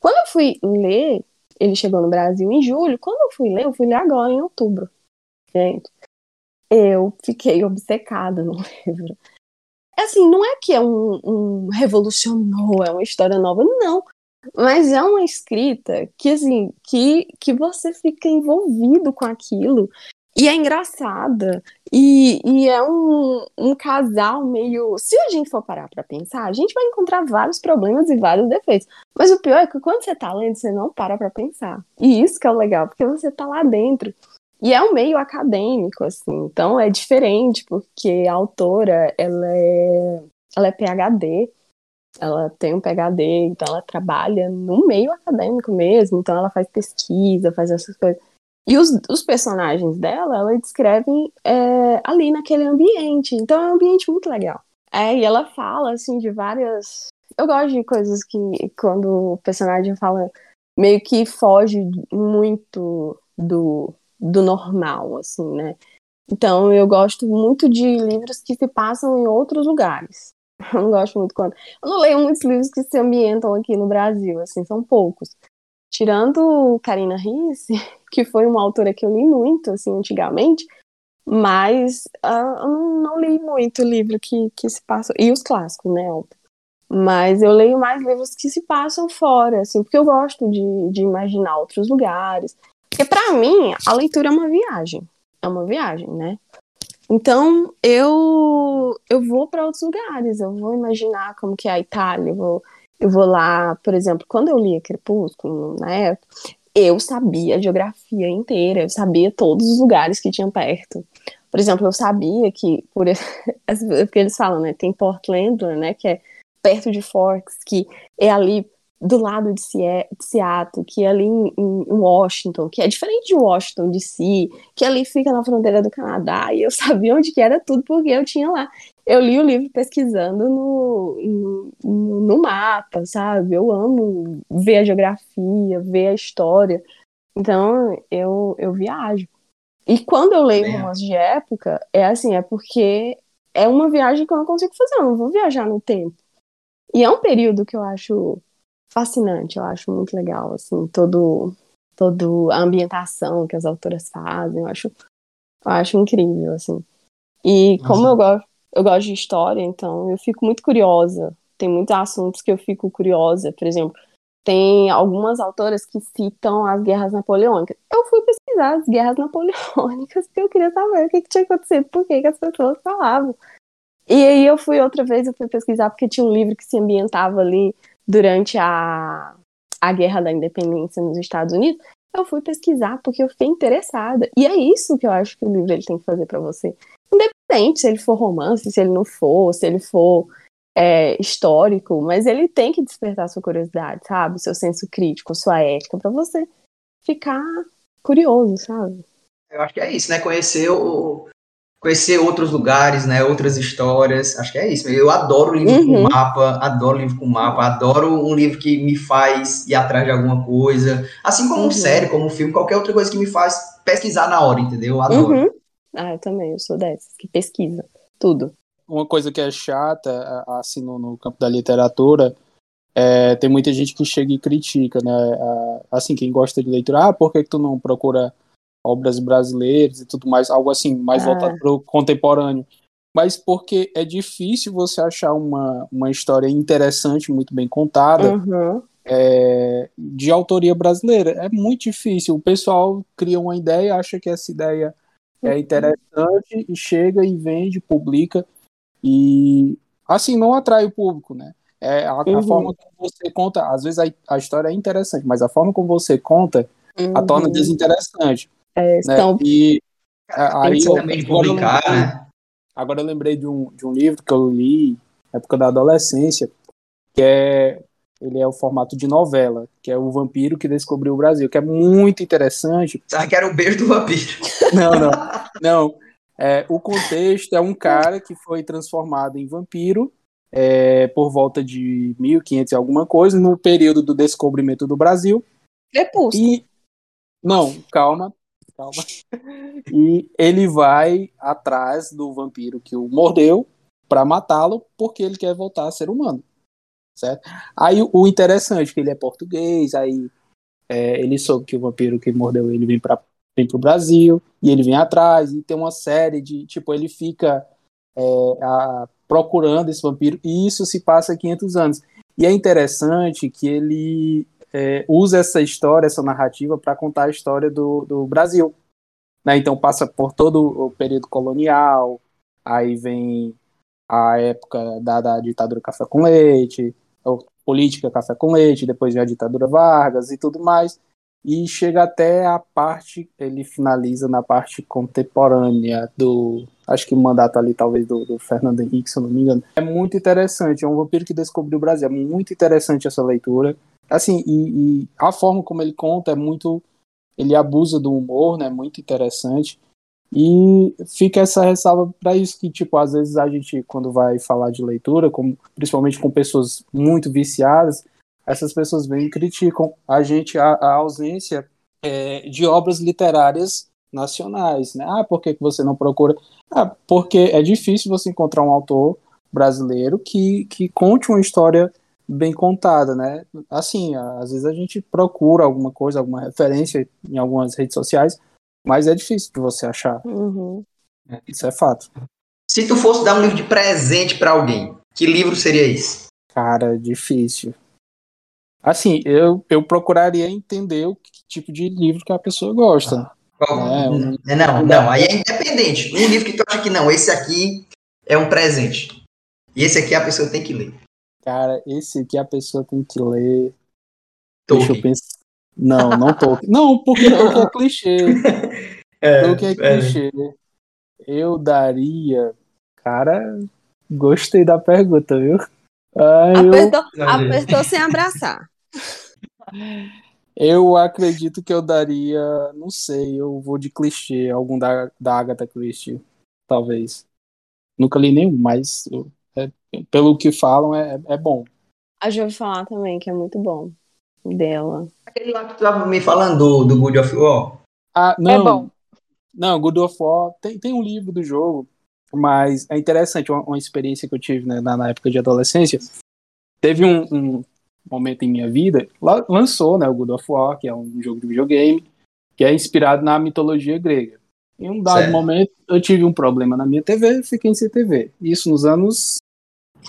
Quando eu fui ler, ele chegou no Brasil em julho. Quando eu fui ler, eu fui ler agora em outubro. Gente, eu fiquei obcecada no [LAUGHS] livro. Assim, não é que é um, um revolucionou, é uma história nova, não. Mas é uma escrita que, assim, que, que você fica envolvido com aquilo. E é engraçada. E, e é um, um casal meio. Se a gente for parar pra pensar, a gente vai encontrar vários problemas e vários defeitos. Mas o pior é que quando você tá lendo, você não para pra pensar. E isso que é o legal, porque você tá lá dentro. E é um meio acadêmico, assim. Então é diferente, porque a autora, ela é, ela é PhD. Ela tem um PhD, então ela trabalha no meio acadêmico mesmo. Então ela faz pesquisa, faz essas coisas. E os, os personagens dela, ela descrevem é, ali naquele ambiente. Então é um ambiente muito legal. É, e ela fala, assim, de várias. Eu gosto de coisas que, quando o personagem fala, meio que foge muito do, do normal, assim, né? Então eu gosto muito de livros que se passam em outros lugares. [LAUGHS] Eu não gosto muito quando. Eu não leio muitos livros que se ambientam aqui no Brasil, assim, são poucos. Tirando Karina Risse, [LAUGHS] que foi uma autora que eu li muito, assim, antigamente, mas uh, eu não, li muito livro que, que se passa. E os clássicos, né? Mas eu leio mais livros que se passam fora, assim, porque eu gosto de, de imaginar outros lugares. Porque para mim, a leitura é uma viagem. É uma viagem, né? Então, eu eu vou para outros lugares, eu vou imaginar como que é a Itália, vou, eu vou lá, por exemplo, quando eu lia Crepúsculo, na época, eu sabia a geografia inteira, eu sabia todos os lugares que tinham perto. Por exemplo, eu sabia que, por, [LAUGHS] porque eles falam, né, tem Portland, né, que é perto de Forks, que é ali do lado de Seattle, que é ali em, Washington, que é diferente de Washington DC, que ali fica na fronteira do Canadá, e eu [LAUGHS] sabia onde que era tudo porque eu tinha lá. Eu li o livro pesquisando no, no, no mapa, sabe? Eu amo ver a geografia, ver a história. Então, eu, eu viajo. E quando eu leio romance de época, é assim, é porque é uma viagem que eu não consigo fazer, eu não vou viajar no tempo. E é um período que eu acho fascinante, eu acho muito legal, assim, todo, todo a ambientação que as autoras fazem, eu acho, eu acho incrível, assim. E como eu gosto, eu gosto de história, então eu fico muito curiosa. Tem muitos assuntos que eu fico curiosa, por exemplo, tem algumas autoras que citam as guerras napoleônicas. Eu fui pesquisar as guerras [LAUGHS] napoleônicas porque eu queria saber o que, que tinha acontecido, por que, que as pessoas falavam. E aí eu fui outra vez, eu fui pesquisar porque tinha um livro que se ambientava ali durante a, a Guerra da Independência nos Estados Unidos. Eu fui pesquisar porque eu fiquei interessada. E é isso que eu acho que o livro ele tem que fazer para você. Independente se ele for romance, se ele não for, se ele for é, histórico, mas ele tem que despertar sua curiosidade, sabe? Seu senso crítico, sua ética, para você ficar curioso, sabe? Eu acho que é isso, né? Conhecer o, conhecer outros lugares, né, outras histórias. Acho que é isso. Eu adoro livro uhum. com mapa, adoro livro com mapa, adoro um livro que me faz ir atrás de alguma coisa, assim como uhum. série, como filme, qualquer outra coisa que me faz pesquisar na hora, entendeu? Eu adoro. Uhum. Ah, eu também, eu sou dessas que pesquisa tudo. Uma coisa que é chata, assim, no, no campo da literatura, é, tem muita gente que chega e critica, né? Assim, quem gosta de leitura, ah, por que, que tu não procura obras brasileiras e tudo mais, algo assim, mais ah. voltado para o contemporâneo. Mas porque é difícil você achar uma, uma história interessante, muito bem contada, uhum. é, de autoria brasileira. É muito difícil. O pessoal cria uma ideia, acha que essa ideia é uhum. interessante e chega e vende, publica e assim não atrai o público, né? É a, uhum. a forma como você conta, às vezes a, a, história é interessante, mas a forma como você conta a torna uhum. desinteressante. É, né? E aí eu, também publicar, agora, né? agora eu lembrei de um, de um livro que eu li na época da adolescência, que é ele é o formato de novela, que é o vampiro que descobriu o Brasil, que é muito interessante. Sabe que era o beijo do vampiro? [LAUGHS] Não, não, não. É, o contexto é um cara que foi transformado em vampiro é, por volta de 1500 e alguma coisa, no período do descobrimento do Brasil. Crepúsculo. E... Não, calma calma. E ele vai atrás do vampiro que o mordeu para matá-lo porque ele quer voltar a ser humano, certo? Aí o interessante é que ele é português, aí é, ele soube que o vampiro que mordeu ele vem para vem pro Brasil e ele vem atrás e tem uma série de tipo ele fica é, a, procurando esse vampiro e isso se passa 500 anos e é interessante que ele é, usa essa história, essa narrativa, para contar a história do, do Brasil. Né? Então passa por todo o período colonial, aí vem a época da, da ditadura café com leite, política café com leite, depois vem a ditadura Vargas e tudo mais, e chega até a parte, ele finaliza na parte contemporânea do, acho que o mandato ali talvez do, do Fernando Henrique, se eu não me engano. É muito interessante, é um vampiro que descobriu o Brasil, é muito interessante essa leitura, Assim, e, e, a forma como ele conta é muito. Ele abusa do humor, né? Muito interessante. E fica essa ressalva para isso que, tipo, às vezes a gente, quando vai falar de leitura, principalmente com pessoas muito viciadas, essas pessoas vêm e criticam a gente a, a ausência é, de obras literárias nacionais, né? Ah, por que, que você não procura? Ah, porque é difícil você encontrar um autor brasileiro que, que conte uma história bem contada, né? Assim, às vezes a gente procura alguma coisa, alguma referência em algumas redes sociais, mas é difícil de você achar. Uhum. Isso é fato. Se tu fosse dar um livro de presente para alguém, que livro seria esse? Cara, difícil. Assim, eu, eu procuraria entender o que tipo de livro que a pessoa gosta. Ah, né? Não, não, aí é independente. Um livro que tu acha que não, esse aqui é um presente. E esse aqui a pessoa tem que ler. Cara, esse aqui a pessoa tem que ler. Tolkien. Deixa eu pensar. Não, não Tolkien. Não, porque Tolkien [LAUGHS] é clichê. É, Tolkien é, é clichê. Eu daria. Cara, gostei da pergunta, viu? Ai, apertou, eu... apertou sem abraçar. [LAUGHS] Eu acredito que eu daria, não sei, eu vou de clichê, algum da, da Agatha Christie, talvez. Nunca li nenhum, mas eu, é, pelo que falam é, é bom. A já ouvi falar também, que é muito bom. Dela. Aquele lá que tu tava me falando do, do Good of War. Ah, não, É bom. Não, Good of War tem, tem um livro do jogo, mas é interessante, uma, uma experiência que eu tive né, na, na época de adolescência. Teve um, um momento em minha vida, lá- lançou né, o God of War, que é um jogo de videogame, que é inspirado na mitologia grega. Em um dado Certo. momento, eu tive um problema na minha TV, fiquei sem TV. Isso nos anos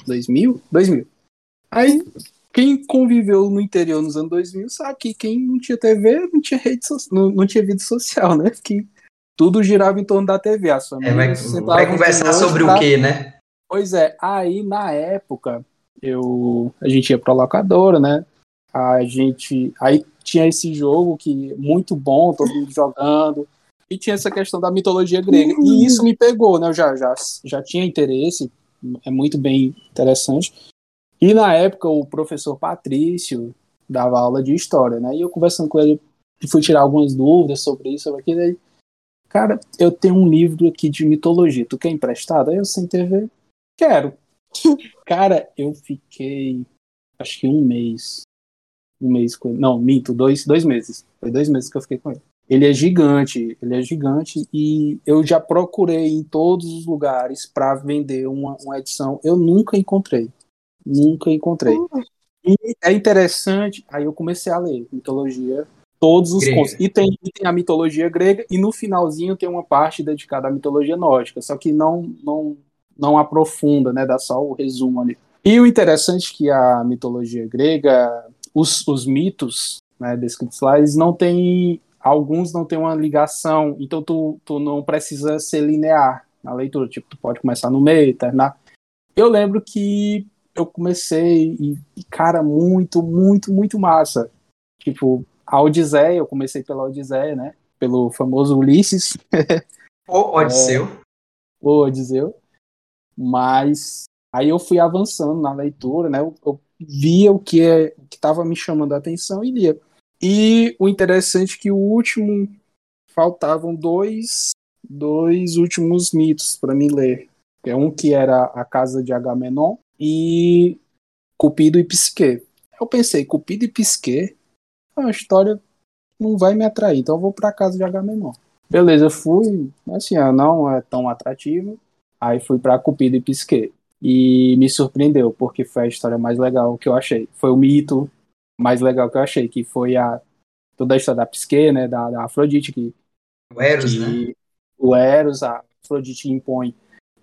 2000? 2000. Aí, quem conviveu no interior nos anos 2000 sabe que quem não tinha TV não tinha rede so- não, não tinha vida social, né? Que tudo girava em torno da TV. As É, famílias vai, vai conversar sobre o quê, né? Pois é, aí na época eu a gente ia pra locadora, né? A gente aí tinha esse jogo que muito bom, todo mundo jogando, e tinha essa questão da mitologia grega. E isso me pegou, né? Eu já já já tinha interesse, é muito bem interessante. E na época o professor Patrício dava aula de história, né? E eu conversando com ele, fui tirar algumas dúvidas sobre isso, sobre aquilo aí. Cara, eu tenho um livro aqui de mitologia. Tu quer emprestado? Aí eu sem TV, Quero. [LAUGHS] Cara, eu fiquei acho que um mês. Um mês com ele. Não, minto, dois, dois meses. Foi dois meses que eu fiquei com ele. Ele é gigante, ele é gigante e eu já procurei em todos os lugares para vender uma, uma edição. Eu nunca encontrei. Nunca encontrei. E é interessante, aí eu comecei a ler mitologia, todos os contos. E tem, e tem a mitologia grega, e no finalzinho tem uma parte dedicada à mitologia nórdica, só que não, não, não aprofunda, né? Dá só o resumo ali. E o interessante é que a mitologia grega, os, os mitos né, descritos lá, eles não têm. Alguns não têm uma ligação, então tu, tu não precisa ser linear na leitura. Tipo, tu pode começar no meio, terminar. Eu lembro que eu comecei e, e, cara, muito, muito, muito massa. Tipo, a Odisseia, eu comecei pela Odisseia, né? Pelo famoso Ulisses, [LAUGHS] O Odisseu. o Odisseu. Mas aí eu fui avançando na leitura, né? Eu, eu via o que é, estava me chamando a atenção e lia. E o interessante é que o último faltavam dois dois últimos mitos para mim ler. É um que era a casa de Agamenon e Cupido e Psique. Eu pensei, Cupido e Psique, a história não vai me atrair, então eu vou para casa de Agamenon. Beleza, fui, assim, ah, não é tão atrativo. Aí fui para Cupido e Psique. E me surpreendeu, porque foi a história mais legal que eu achei. Foi o mito mais legal que eu achei, que foi a toda a história da Psique, né, da, da Afrodite, que, O Eros, né? que o Eros, a Afrodite impõe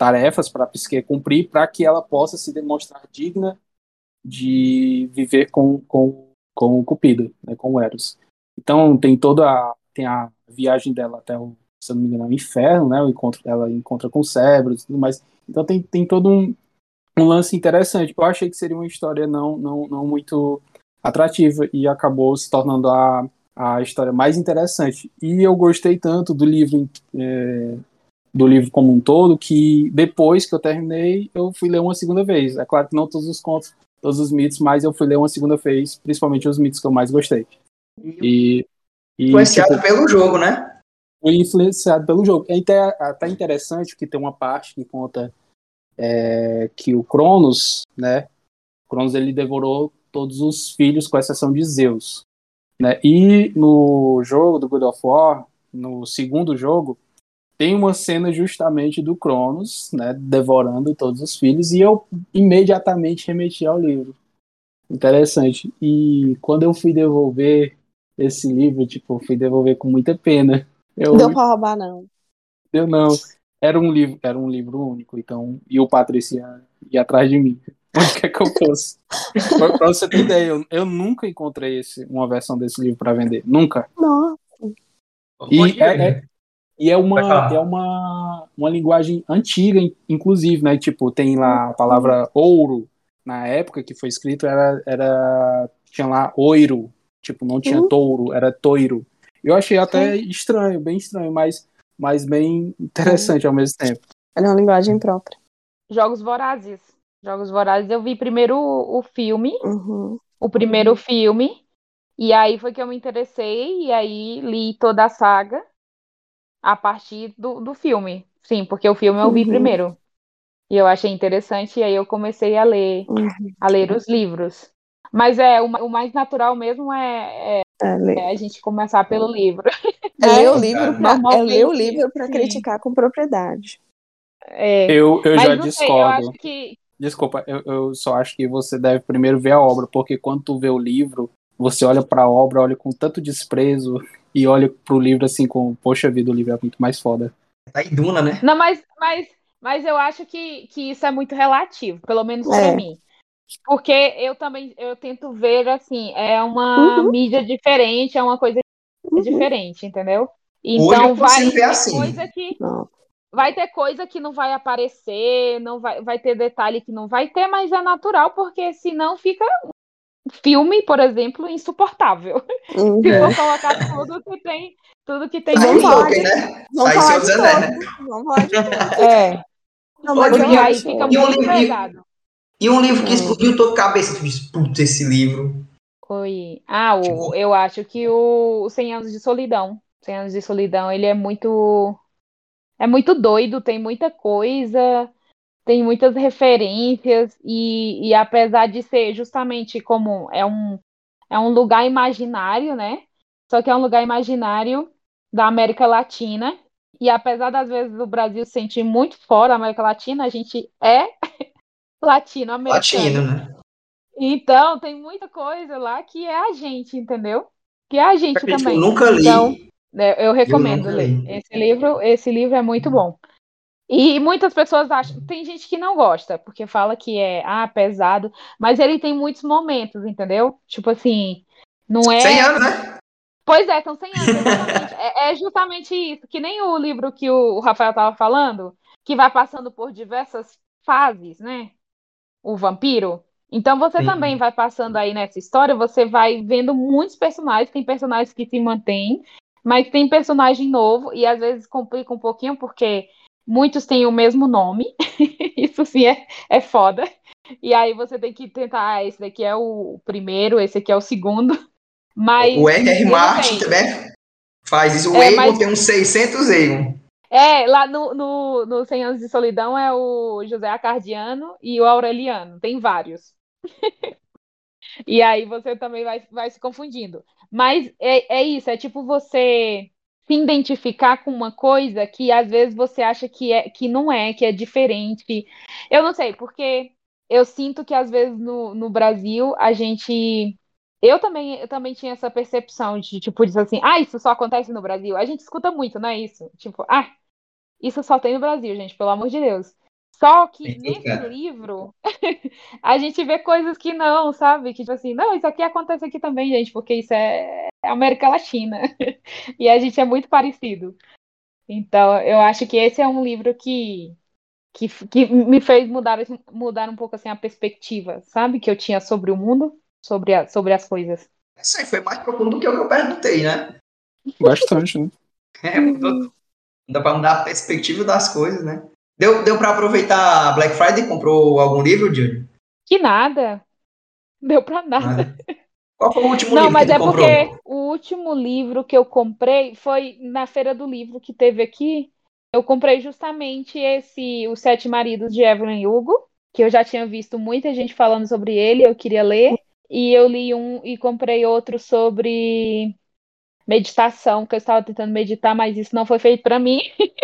tarefas para a Psique cumprir para que ela possa se demonstrar digna de viver com, com, com o Cupido, né, com o Eros. Então tem toda a, tem a viagem dela até o, se não me engano, o inferno, né, o encontro, ela encontra com Cerberus e tudo mais. Então tem, tem todo um, um lance interessante. Eu achei que seria uma história não, não, não muito atrativa e acabou se tornando a, a história mais interessante. E eu gostei tanto do livro é, do livro como um todo que depois que eu terminei eu fui ler uma segunda vez. É claro que não todos os contos, todos os mitos, mas eu fui ler uma segunda vez, principalmente os mitos que eu mais gostei. E, e Influenciado tipo, pelo jogo, né? fui influenciado pelo jogo. É até, até interessante que tem uma parte que conta é, que o Cronos, né? Cronos ele devorou todos os filhos, com exceção de Zeus. Né? E no jogo do God of War, no segundo jogo, tem uma cena justamente do Cronos, né, devorando todos os filhos, e eu imediatamente remeti ao livro. Interessante. E quando eu fui devolver esse livro, tipo, eu fui devolver com muita pena. Eu, Deu pra roubar, não. eu não. Era um livro, era um livro único, então, e o Patrício ia, ia atrás de mim. [LAUGHS] Onde quer que eu fosse? pra, pra você ter ideia, eu, eu nunca encontrei esse, uma versão desse livro para vender. Nunca. Nossa. E é, é? E é uma, é uma, uma linguagem antiga, in- inclusive, né? Tipo, tem lá a palavra ouro. Na época que foi escrito, era, era tinha lá oiro. Tipo, não tinha Uhum. touro, era toiro. Eu achei até estranho, bem estranho, mas, mas bem interessante ao mesmo tempo. É uma linguagem própria. Jogos Vorazes. Jogos Vorazes, eu vi primeiro o, o filme, Uhum. o primeiro filme. E aí foi que eu me interessei, e aí li toda a saga a partir do, do filme. Sim, porque o filme eu vi Uhum. primeiro. E eu achei interessante, e aí eu comecei a ler, Uhum. a ler os livros. Mas é, o, o mais natural mesmo é, é- É, é a gente começar pelo livro. é ler o É, livro pra, é ler o livro para sim. criticar com propriedade. É. Eu, eu Mas já não sei, eu acho discordo. que. Desculpa, eu, eu só acho que você deve primeiro ver a obra, porque quando tu vê o livro, você olha pra obra, olha com tanto desprezo e olha pro livro assim com, poxa vida, o livro é muito mais foda. Tá em Duna, né? Não, mas, mas, mas eu acho que, que isso é muito relativo, pelo menos É. para mim. Porque eu também eu tento ver assim, é uma Uhum. mídia diferente, é uma coisa Uhum. diferente, entendeu? Então vai ter assim. coisa que Não. vai ter coisa que não vai aparecer, não vai, vai ter detalhe que não vai ter, mas é natural, porque senão fica filme, por exemplo, insuportável. Uhum. Se for colocar tudo que tem, tudo que tem Vamos falar de- né? Vamos falar de né? Vamos falar de todos. [LAUGHS] É, Não, mas Olha, aí acho. fica E um muito livro- e- pesado. E um livro que Hum. explodiu tua cabeça. Tu disse, putz, esse livro. Oi. Ah, o, Tipo- eu acho que o, o 100 Anos de Solidão. 100 Anos de Solidão, ele é muito. É muito doido, tem muita coisa, tem muitas referências, e, e apesar de ser justamente como é um, é um lugar imaginário, né? Só que é um lugar imaginário da América Latina. E apesar das vezes do Brasil se sentir muito fora da América Latina, a gente é [LAUGHS] latino-americano. Latino, né? Então, tem muita coisa lá que é a gente, entendeu? Que é a gente também. nunca li. Então, né, eu recomendo nunca ler. li. Esse livro, esse livro é muito bom. E muitas pessoas acham, tem gente que não gosta, porque fala que é ah, pesado, mas ele tem muitos momentos, entendeu? Tipo assim, não é 100 anos, né? Pois é, são 100 anos, [LAUGHS] exatamente. é, é justamente isso, que nem o livro que o Rafael estava falando, que vai passando por diversas fases, né? O vampiro. Então você Sim. também vai passando aí nessa história, você vai vendo muitos personagens, tem personagens que se mantêm, mas tem personagem novo, e às vezes complica um pouquinho, porque muitos têm o mesmo nome. [LAUGHS] Isso sim é, é foda. E aí você tem que tentar, ah, esse daqui é o primeiro, esse aqui é o segundo. Mas O R.R. Martin também faz isso. O É, Egon mas- tem uns 600 Egon. É, lá no, no, no 100 Anos de Solidão é o José Acardiano e o Aureliano, tem vários. [LAUGHS] e aí você também vai, vai se confundindo. Mas é, é isso, é tipo você se identificar com uma coisa que às vezes você acha que, é, que não é, que é diferente. Eu não sei, porque eu sinto que às vezes no, no Brasil a gente. Eu também, eu também tinha essa percepção de, tipo, dizer assim, ah, isso só acontece no Brasil. A gente escuta muito, não é isso? Tipo, ah, isso só tem no Brasil, gente, pelo amor de Deus. Só que que nesse ficar. livro [LAUGHS] a gente vê coisas que não, sabe? Que tipo assim, não, isso aqui acontece aqui também, gente, porque isso é é América Latina. [LAUGHS] E a gente é muito parecido. Então, eu acho que esse é um livro que, que, que me fez mudar, mudar um pouco assim a perspectiva, sabe? Que eu tinha sobre o mundo, sobre, a, sobre as coisas. Isso aí foi mais profundo do que o que eu perguntei, né? Bastante, né? [LAUGHS] É, mudou- dá pra mudar a perspectiva das coisas, né? Deu, deu pra aproveitar a Black Friday? Comprou algum livro, Júlio? Que nada. Deu pra nada. Nada. Qual foi o último Não, livro mas que é comprou? porque o último livro que eu comprei foi na Feira do Livro que teve aqui. Eu comprei justamente esse Os Sete Maridos de Evelyn Hugo, que eu já tinha visto muita gente falando sobre ele, eu queria ler. E eu li um e comprei outro sobre meditação, que eu estava tentando meditar, mas isso não foi feito para mim. [LAUGHS]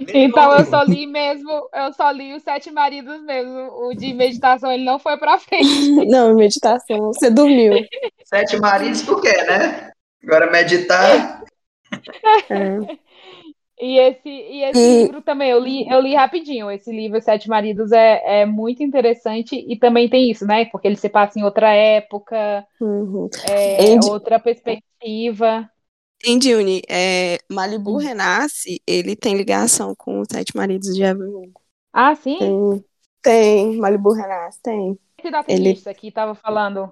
Então eu só li mesmo, eu só li os Sete Maridos mesmo. O de meditação ele não foi para frente. [LAUGHS] Não, meditação. Você dormiu. Sete maridos tu quer, né? Agora meditar. É. E esse, e esse E- livro também, eu li, eu li rapidinho. Esse livro, Sete Maridos, é, é muito interessante e também tem isso, né? Porque ele se passa em outra época, Uhum. é, Andy- outra perspectiva. Dune, é, Malibu Renasce, ele tem ligação com os Sete Maridos de Evelyn Hugo. Ah, sim? Tem, tem, Malibu Renasce, tem. Esse da Ele- tenista que tava falando.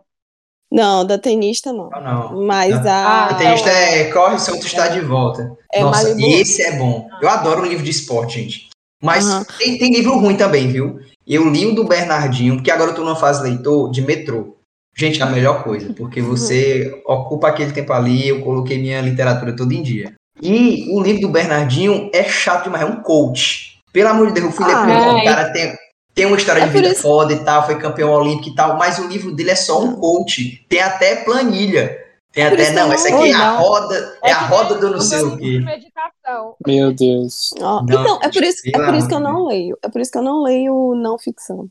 Não, da tenista não. Não, não. Mas Não. a. Ah, Tem é Corre, Santo está de volta. É Nossa, Malibu. esse é bom. Eu adoro um livro de esporte, gente. Mas Aham. tem, tem livro ruim também, viu? Eu li o do Bernardinho, porque agora eu tô numa fase leitor de metrô. Gente, é a melhor coisa, porque você ocupa aquele tempo ali, eu coloquei minha literatura todo em dia. E o livro do Bernardinho é chato demais, é um coach. Pelo amor de Deus, eu fui Ah, é. o cara tem, tem uma história É de vida isso- foda e tal, foi campeão olímpico e tal, mas o livro dele é só um coach. Tem até planilha. Tem Por até, não, eu essa não- aqui é a roda, é, a que roda do não o sei o quê. meditação. Meu Deus. Ó, Não, então, é por, isso, é por isso que eu não leio. É por isso que eu não leio não ficção.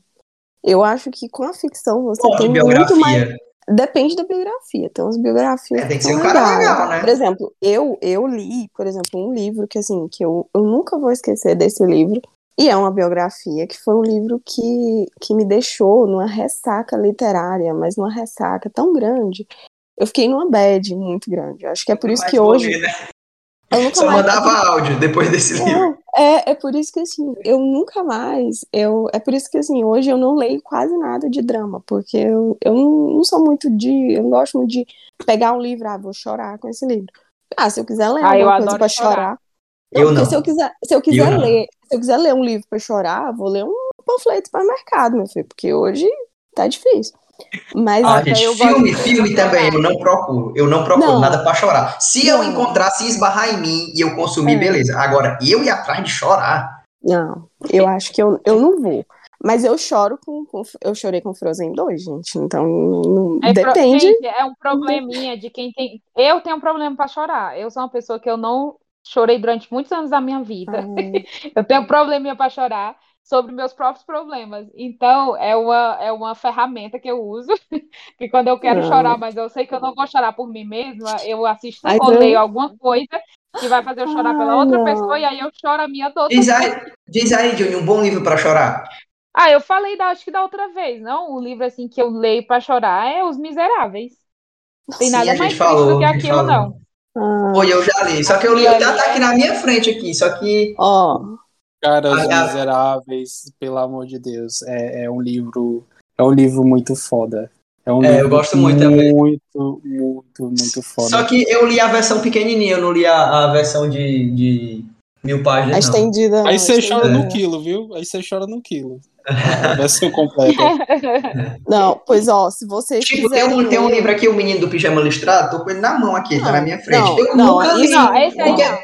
Eu acho que com a ficção você Pô, tem muito mais. Depende da biografia. Tem umas biografias É, tem que ser um cara legal, né? Por exemplo, eu, eu li, por exemplo, um livro que assim, que eu, eu nunca vou esquecer desse livro. E é uma biografia que foi um livro que, que me deixou numa ressaca literária, mas numa ressaca tão grande. Eu fiquei numa bad muito grande. Eu Acho que é por isso que hoje. né? Eu nunca Só mais- mandava áudio depois desse livro. Não, é, é por isso que assim, eu nunca mais, eu, é por isso que assim, hoje eu não leio quase nada de drama, porque eu, eu não, sou muito de, eu não gosto muito de pegar um livro, ah, vou chorar com esse livro. Ah, se eu quiser ler Ah, eu alguma coisa pra chorar. chorar. Eu não. se eu quiser, se eu Eu quiser não. ler, se eu quiser ler um livro pra chorar, vou ler um panfleto para mercado, meu filho, porque hoje tá difícil. Mas Ah, gente, eu filme, filme também, eu não procuro. Eu não procuro Não. nada pra chorar. Se eu Não. encontrar, se esbarrar em mim e eu consumir, É. beleza. Agora, eu ir atrás de chorar. Não, eu acho que eu, eu não vou. Mas eu choro com, com- Eu chorei com Frozen 2, gente. Então, não, É pro- depende. Gente, é um probleminha de quem tem. Eu tenho um problema pra chorar. Eu sou uma pessoa que eu não chorei durante muitos anos da minha vida. Ah, [LAUGHS] Eu tenho um probleminha pra chorar sobre meus próprios problemas. Então, é uma, é uma ferramenta que eu uso. [LAUGHS] Que quando eu quero Não. chorar, mas eu sei que eu não vou chorar por mim mesma, eu assisto ou leio alguma coisa que vai fazer eu chorar pela Ai, outra não. pessoa, e aí eu choro a minha dor. Diz aí, diz aí, Johnny, um bom livro pra chorar. Ah, eu falei da, acho que da outra vez, não? O livro assim que eu leio pra chorar é Os Miseráveis. Tem Sim, nada a mais falou, do que a gente aquilo, falou. não. ah, Oi, eu já li. Só que eu li, tá é- aqui na minha frente aqui. Só que. ó, Cara, Os Ah. Miseráveis, pelo amor de Deus, é, é um livro, é um livro muito foda. É um É, eu livro gosto muito também. Muito, muito, muito foda. Só que eu li a versão pequenininha, eu não li a, a versão de, de mil a páginas, não. estendida. Aí não, você estendida chora não. no quilo, viu? Aí você chora no quilo. A versão completa. [LAUGHS] Não, pois ó, se vocês Tipo, tem um, tem um ler- livro aqui, O Menino do Pijama Listrado, tô com ele na mão aqui, tá Não, na minha frente. não, eu não, nunca li. isso- Não, esse aí Porque- não.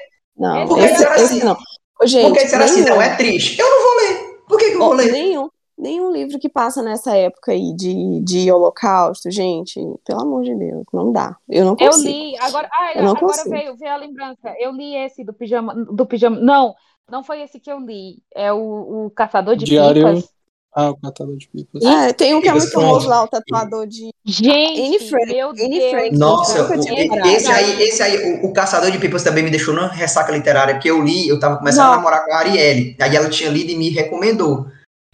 Não, Porque esse, esse assim- não. Ô, gente, Porque disseram assim, nenhum, não, é triste. Eu não vou ler. Por que, que eu ó, vou ler? nenhum, nenhum livro que passa nessa época aí de, de holocausto, gente, pelo amor de Deus, não dá. Eu não Eu consigo. li, agora, ah, Eu não agora consigo. veio, veio a lembrança. Eu li esse do pijama, do pijama. Não, não foi esse que eu li. É o, o Caçador de Diário- Pipas. Ah, o catador de pipas. É, tem um que é muito famoso lá, o tatuador de. Gente, Anne Frank, meu Anne Deus. Frank. Nossa, o- esse aí, esse aí o, o Caçador de Pipas também me deixou numa ressaca literária, que eu li, eu tava começando Não. a namorar com a Arielle. Aí ela tinha lido e me recomendou.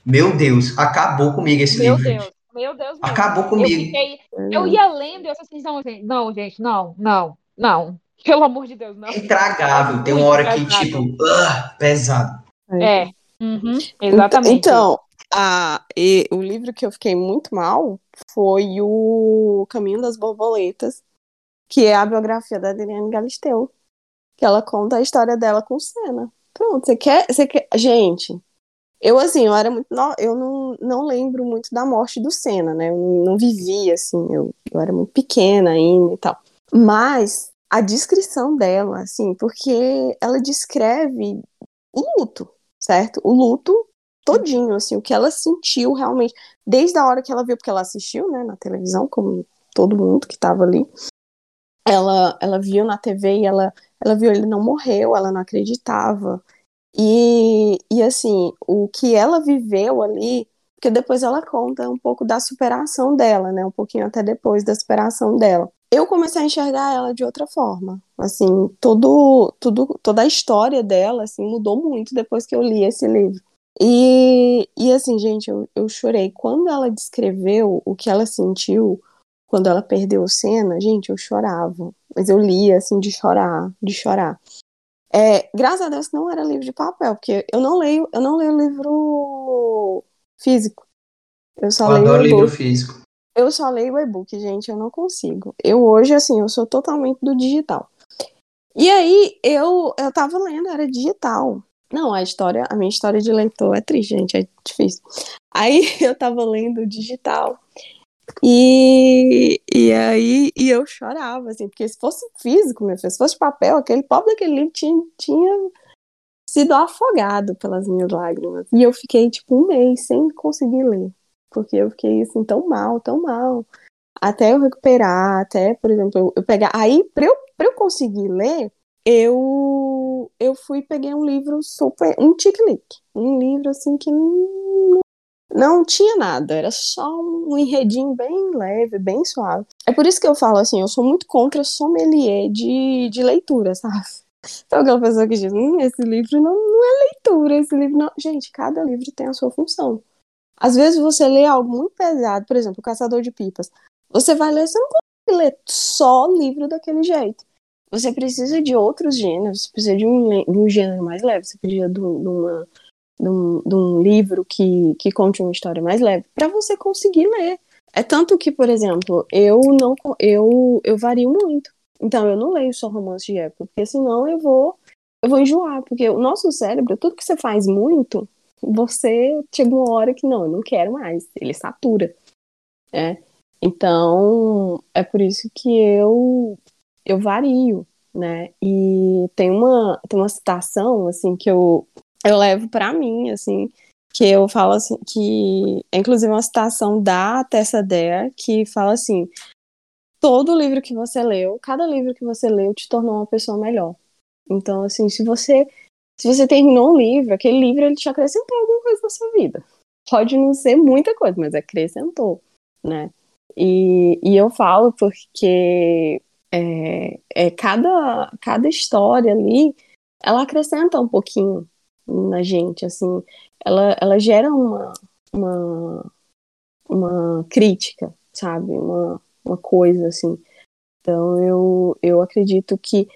Meu Deus, acabou comigo esse Meu livro. Deus, meu Deus. mesmo. Acabou Eu comigo. fiquei, eu ia lendo e eu assim, não, gente, não, gente, não, não, não. Pelo amor de Deus, não. É intragável. Tem uma hora que, tipo, ah, pesado. É. Uhum, exatamente. Então, a, e, o livro que eu fiquei muito mal foi o Caminho das Borboletas, que é a biografia da Adriane Galisteu, que ela conta a história dela com Senna. Pronto, você quer, você quer... Gente, eu assim, eu era muito no... eu não, não lembro muito da morte do Senna, né? Eu não vivia assim, eu, eu era muito pequena ainda e tal. Mas a descrição dela, assim, porque ela descreve o luto, certo? O luto todinho, assim, o que ela sentiu realmente, desde a hora que ela viu, porque ela assistiu, né, na televisão, como todo mundo que estava ali, ela, ela viu na TV e ela, ela viu ele não morreu, ela não acreditava, e, e assim, o que ela viveu ali, porque depois ela conta um pouco da superação dela, né, um pouquinho até depois da superação dela. Eu comecei a enxergar ela de outra forma, assim, todo, tudo, toda a história dela, assim, mudou muito depois que eu li esse livro. E, e assim, gente, eu, eu chorei. Quando ela descreveu o que ela sentiu quando ela perdeu o Senna, gente, eu chorava. Mas eu lia, assim, de chorar, de chorar. É, graças a Deus não era livro de papel, porque eu não leio, eu não leio livro físico. Eu só Eu leio adoro livro físico. Eu só leio e-book, gente, eu não consigo. Eu hoje, assim, eu sou totalmente do digital. E aí, eu, eu tava lendo, era digital. Não, a história, a minha história de leitor é triste, gente, é difícil. Aí [LAUGHS] eu tava lendo digital e, e aí e eu chorava, assim, porque se fosse físico, meu filho, se fosse papel, aquele pobre daquele livro tinha, tinha sido afogado pelas minhas lágrimas. E eu fiquei, tipo, um mês sem conseguir ler, porque eu fiquei, assim, tão mal, tão mal. Até eu recuperar, até, por exemplo, eu, eu pegar. Aí, pra eu, pra eu conseguir ler, eu eu fui peguei um livro super um tic-lic, um livro assim que não, não tinha nada, era só um enredinho bem leve, bem suave. É por isso que eu falo assim, eu sou muito contra sommelier de, de leitura, sabe? [LAUGHS] Então aquela pessoa que diz, hum, esse livro não, não é leitura, esse livro não. Gente, cada livro tem a sua função. Às vezes você lê algo muito pesado, por exemplo, o Caçador de Pipas. Você vai ler, você não consegue ler só livro daquele jeito você precisa de outros gêneros, você precisa de um, de um gênero mais leve, você precisa de, uma, de, um, de um livro que, que conte uma história mais leve, para você conseguir ler. É tanto que, por exemplo, eu não eu, eu vario muito. Então eu não leio só romance de época, porque senão eu vou eu vou enjoar, porque o nosso cérebro, tudo que você faz muito, você chega uma hora que não, eu não quero mais, ele satura, né? Então, é por isso que eu eu vario, né? E tem uma, tem uma citação, assim, que eu, eu levo para mim, assim, que eu falo assim, que é inclusive uma citação da Tessa Dare, que fala assim, todo livro que você leu, cada livro que você leu te tornou uma pessoa melhor. Então, assim, se você se você terminou um livro, aquele livro ele te acrescentou alguma coisa na sua vida. Pode não ser muita coisa, mas acrescentou, né? E, e eu falo porque é, é, cada, cada história ali, ela acrescenta um pouquinho na gente, assim, ela, ela gera uma, uma, uma crítica, sabe, uma, uma coisa, assim. Então, eu, eu acredito que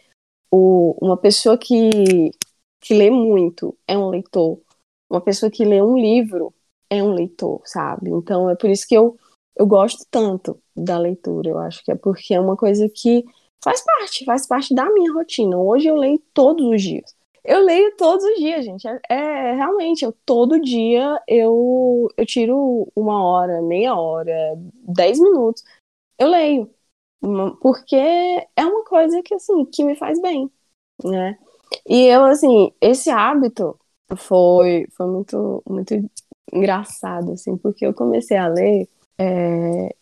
o, uma pessoa que, que lê muito é um leitor, uma pessoa que lê um livro é um leitor, sabe? Então, é por isso que eu, eu gosto tanto da leitura. Eu acho que é porque é uma coisa que faz parte, faz parte da minha rotina. Hoje eu leio todos os dias. Eu leio todos os dias, gente. É, é realmente, eu todo dia eu, eu tiro uma hora, meia hora, dez minutos. Eu leio. Porque é uma coisa que, assim, que me faz bem, né? E eu, assim, esse hábito foi, foi muito, muito engraçado, assim, porque eu comecei a ler é,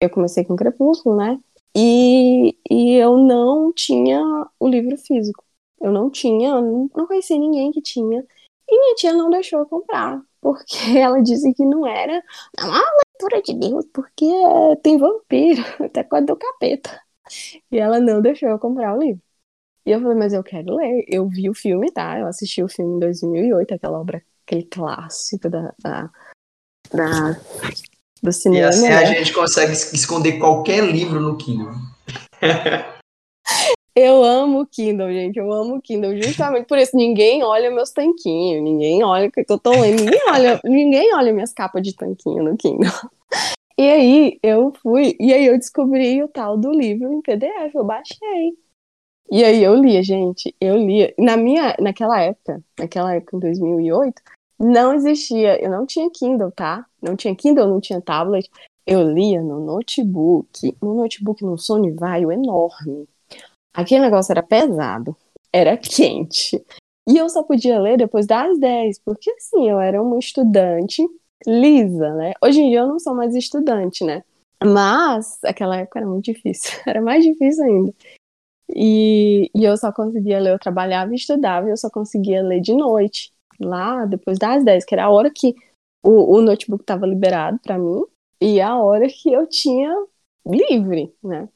eu comecei com Crepúsculo, né? E, e eu não tinha o livro físico. Eu não tinha, não, não conhecia ninguém que tinha. E minha tia não deixou eu comprar, porque [LAUGHS] ela disse que não era uma leitura de Deus, porque tem vampiro, [LAUGHS] até quando do capeta. E ela não deixou eu comprar o livro. E eu falei, mas eu quero ler. Eu vi o filme, tá? Eu assisti o filme em 2008, aquela obra, aquele clássico da, da, da do cinema. E assim né? a gente consegue esconder qualquer livro no Kindle. Eu amo o Kindle, gente. Eu amo o Kindle. Justamente por isso, ninguém olha meus tanquinhos, ninguém olha o que eu tô lendo, ninguém olha, ninguém olha minhas capas de tanquinho no Kindle. [LAUGHS] E aí eu fui, e aí eu descobri o tal do livro em PDF, eu baixei. E aí eu lia, gente, eu lia. Na minha, naquela época, naquela época em 2008, não existia, eu não tinha Kindle, tá? Não tinha Kindle, não tinha tablet. Eu lia no notebook, no notebook no Sony Vaio enorme. Aquele negócio era pesado, era [LAUGHS] quente. E eu só podia ler depois das 10, porque assim, eu era uma estudante lisa, né? Hoje em dia eu não sou mais estudante, né? Mas aquela época era muito difícil, [LAUGHS] era mais difícil ainda. E, e eu só conseguia ler, eu trabalhava e estudava, e eu só conseguia ler de noite lá depois das 10, que era a hora que o, o notebook estava liberado para mim e a hora que eu tinha livre, né?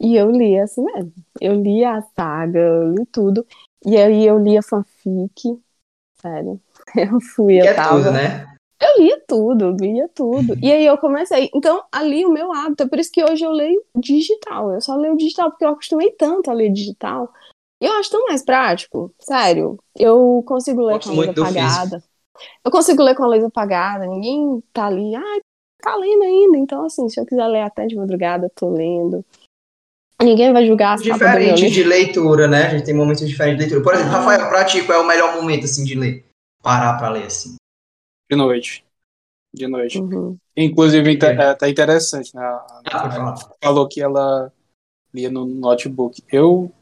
E eu lia assim mesmo. Eu lia a saga, eu li tudo. E aí eu lia fanfic, sério. [LAUGHS] Eu fui, eu tava... tudo, né? Eu lia tudo, eu lia tudo. E aí eu comecei. Então, ali o meu hábito, é por isso que hoje eu leio digital. Eu só leio digital, porque eu acostumei tanto a ler digital eu acho tão mais prático, sério. Eu consigo ler Gosto com a luz apagada. Eu consigo ler com a luz apagada, ninguém tá ali, ah, tá lendo ainda. Então, assim, se eu quiser ler até de madrugada, eu tô lendo. Ninguém vai julgar as meu Diferente de leitura, né? A gente tem momentos diferentes de leitura. Por exemplo, Rafael, pra ti, qual é o melhor momento, assim, de ler? Parar pra ler, assim. De noite. De noite. Uhum. Inclusive, é, tá interessante, né? A- Ah, pode falar. falou que ela lia no notebook. Eu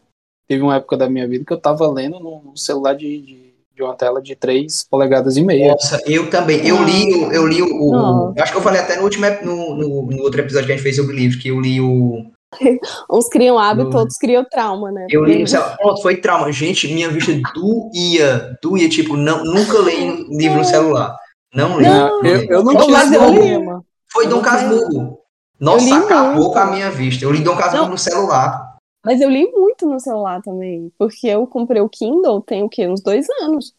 teve uma época da minha vida que eu tava lendo num celular de, de, de uma tela de 3 polegadas e meia. Nossa, eu também. Eu li, o- eu li o. Não. acho que eu falei até no último no, no, no outro episódio que a gente fez sobre livro, que eu li o. [LAUGHS] Uns criam hábito, No- outros criam trauma, né? Eu li, sei lá, pronto, foi trauma. Gente, minha vista doía. Doía, tipo, não, nunca leio livro no celular. Não li. Não. eu, eu não tinha eu li. problema. Foi Dom Eu Casmurro. Nossa, li acabou muito. com a minha vista. Eu li Dom Casmurro no celular. Mas eu li muito no celular também, porque eu comprei o Kindle tem o quê? Uns dois anos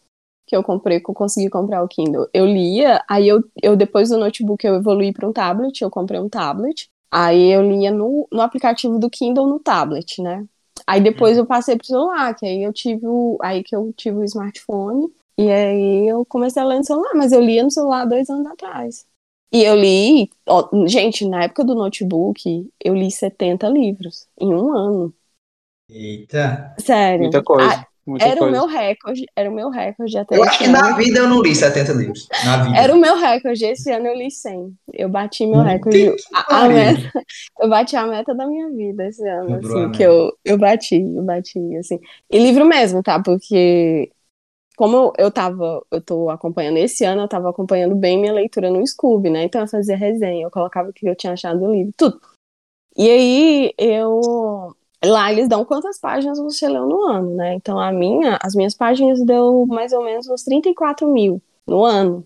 que eu comprei, que eu consegui comprar o Kindle. Eu lia, aí eu, eu depois do notebook eu evoluí para um tablet, eu comprei um tablet. Aí eu lia no, no aplicativo do Kindle no tablet, né? Aí depois eu passei pro celular, que aí eu tive o, aí que eu tive o smartphone, e aí eu comecei a ler no celular, mas eu lia no celular dois anos atrás. E eu li, ó, gente, na época do notebook, eu li 70 livros em um ano. Eita. Sério. Muita coisa. Ah, muita era o coisa. meu recorde, era o meu recorde até Eu acho que ano. na vida eu não li 70 livros. Na vida. Era o meu recorde, esse ano eu li 100. Eu bati meu Meu recorde. Deus, A, a meta, [LAUGHS] eu bati a meta da minha vida esse ano, Dobrou assim, que eu, eu bati, eu bati, assim. E livro mesmo, tá? Porque como eu, tava, eu tô acompanhando esse ano, eu tava acompanhando bem minha leitura no Scoob, né? Então eu fazia resenha, eu colocava o que eu tinha achado do livro, tudo. E aí eu lá eles dão quantas páginas você leu no ano, né? Então a minha, as minhas páginas deu mais ou menos uns 34 mil no ano.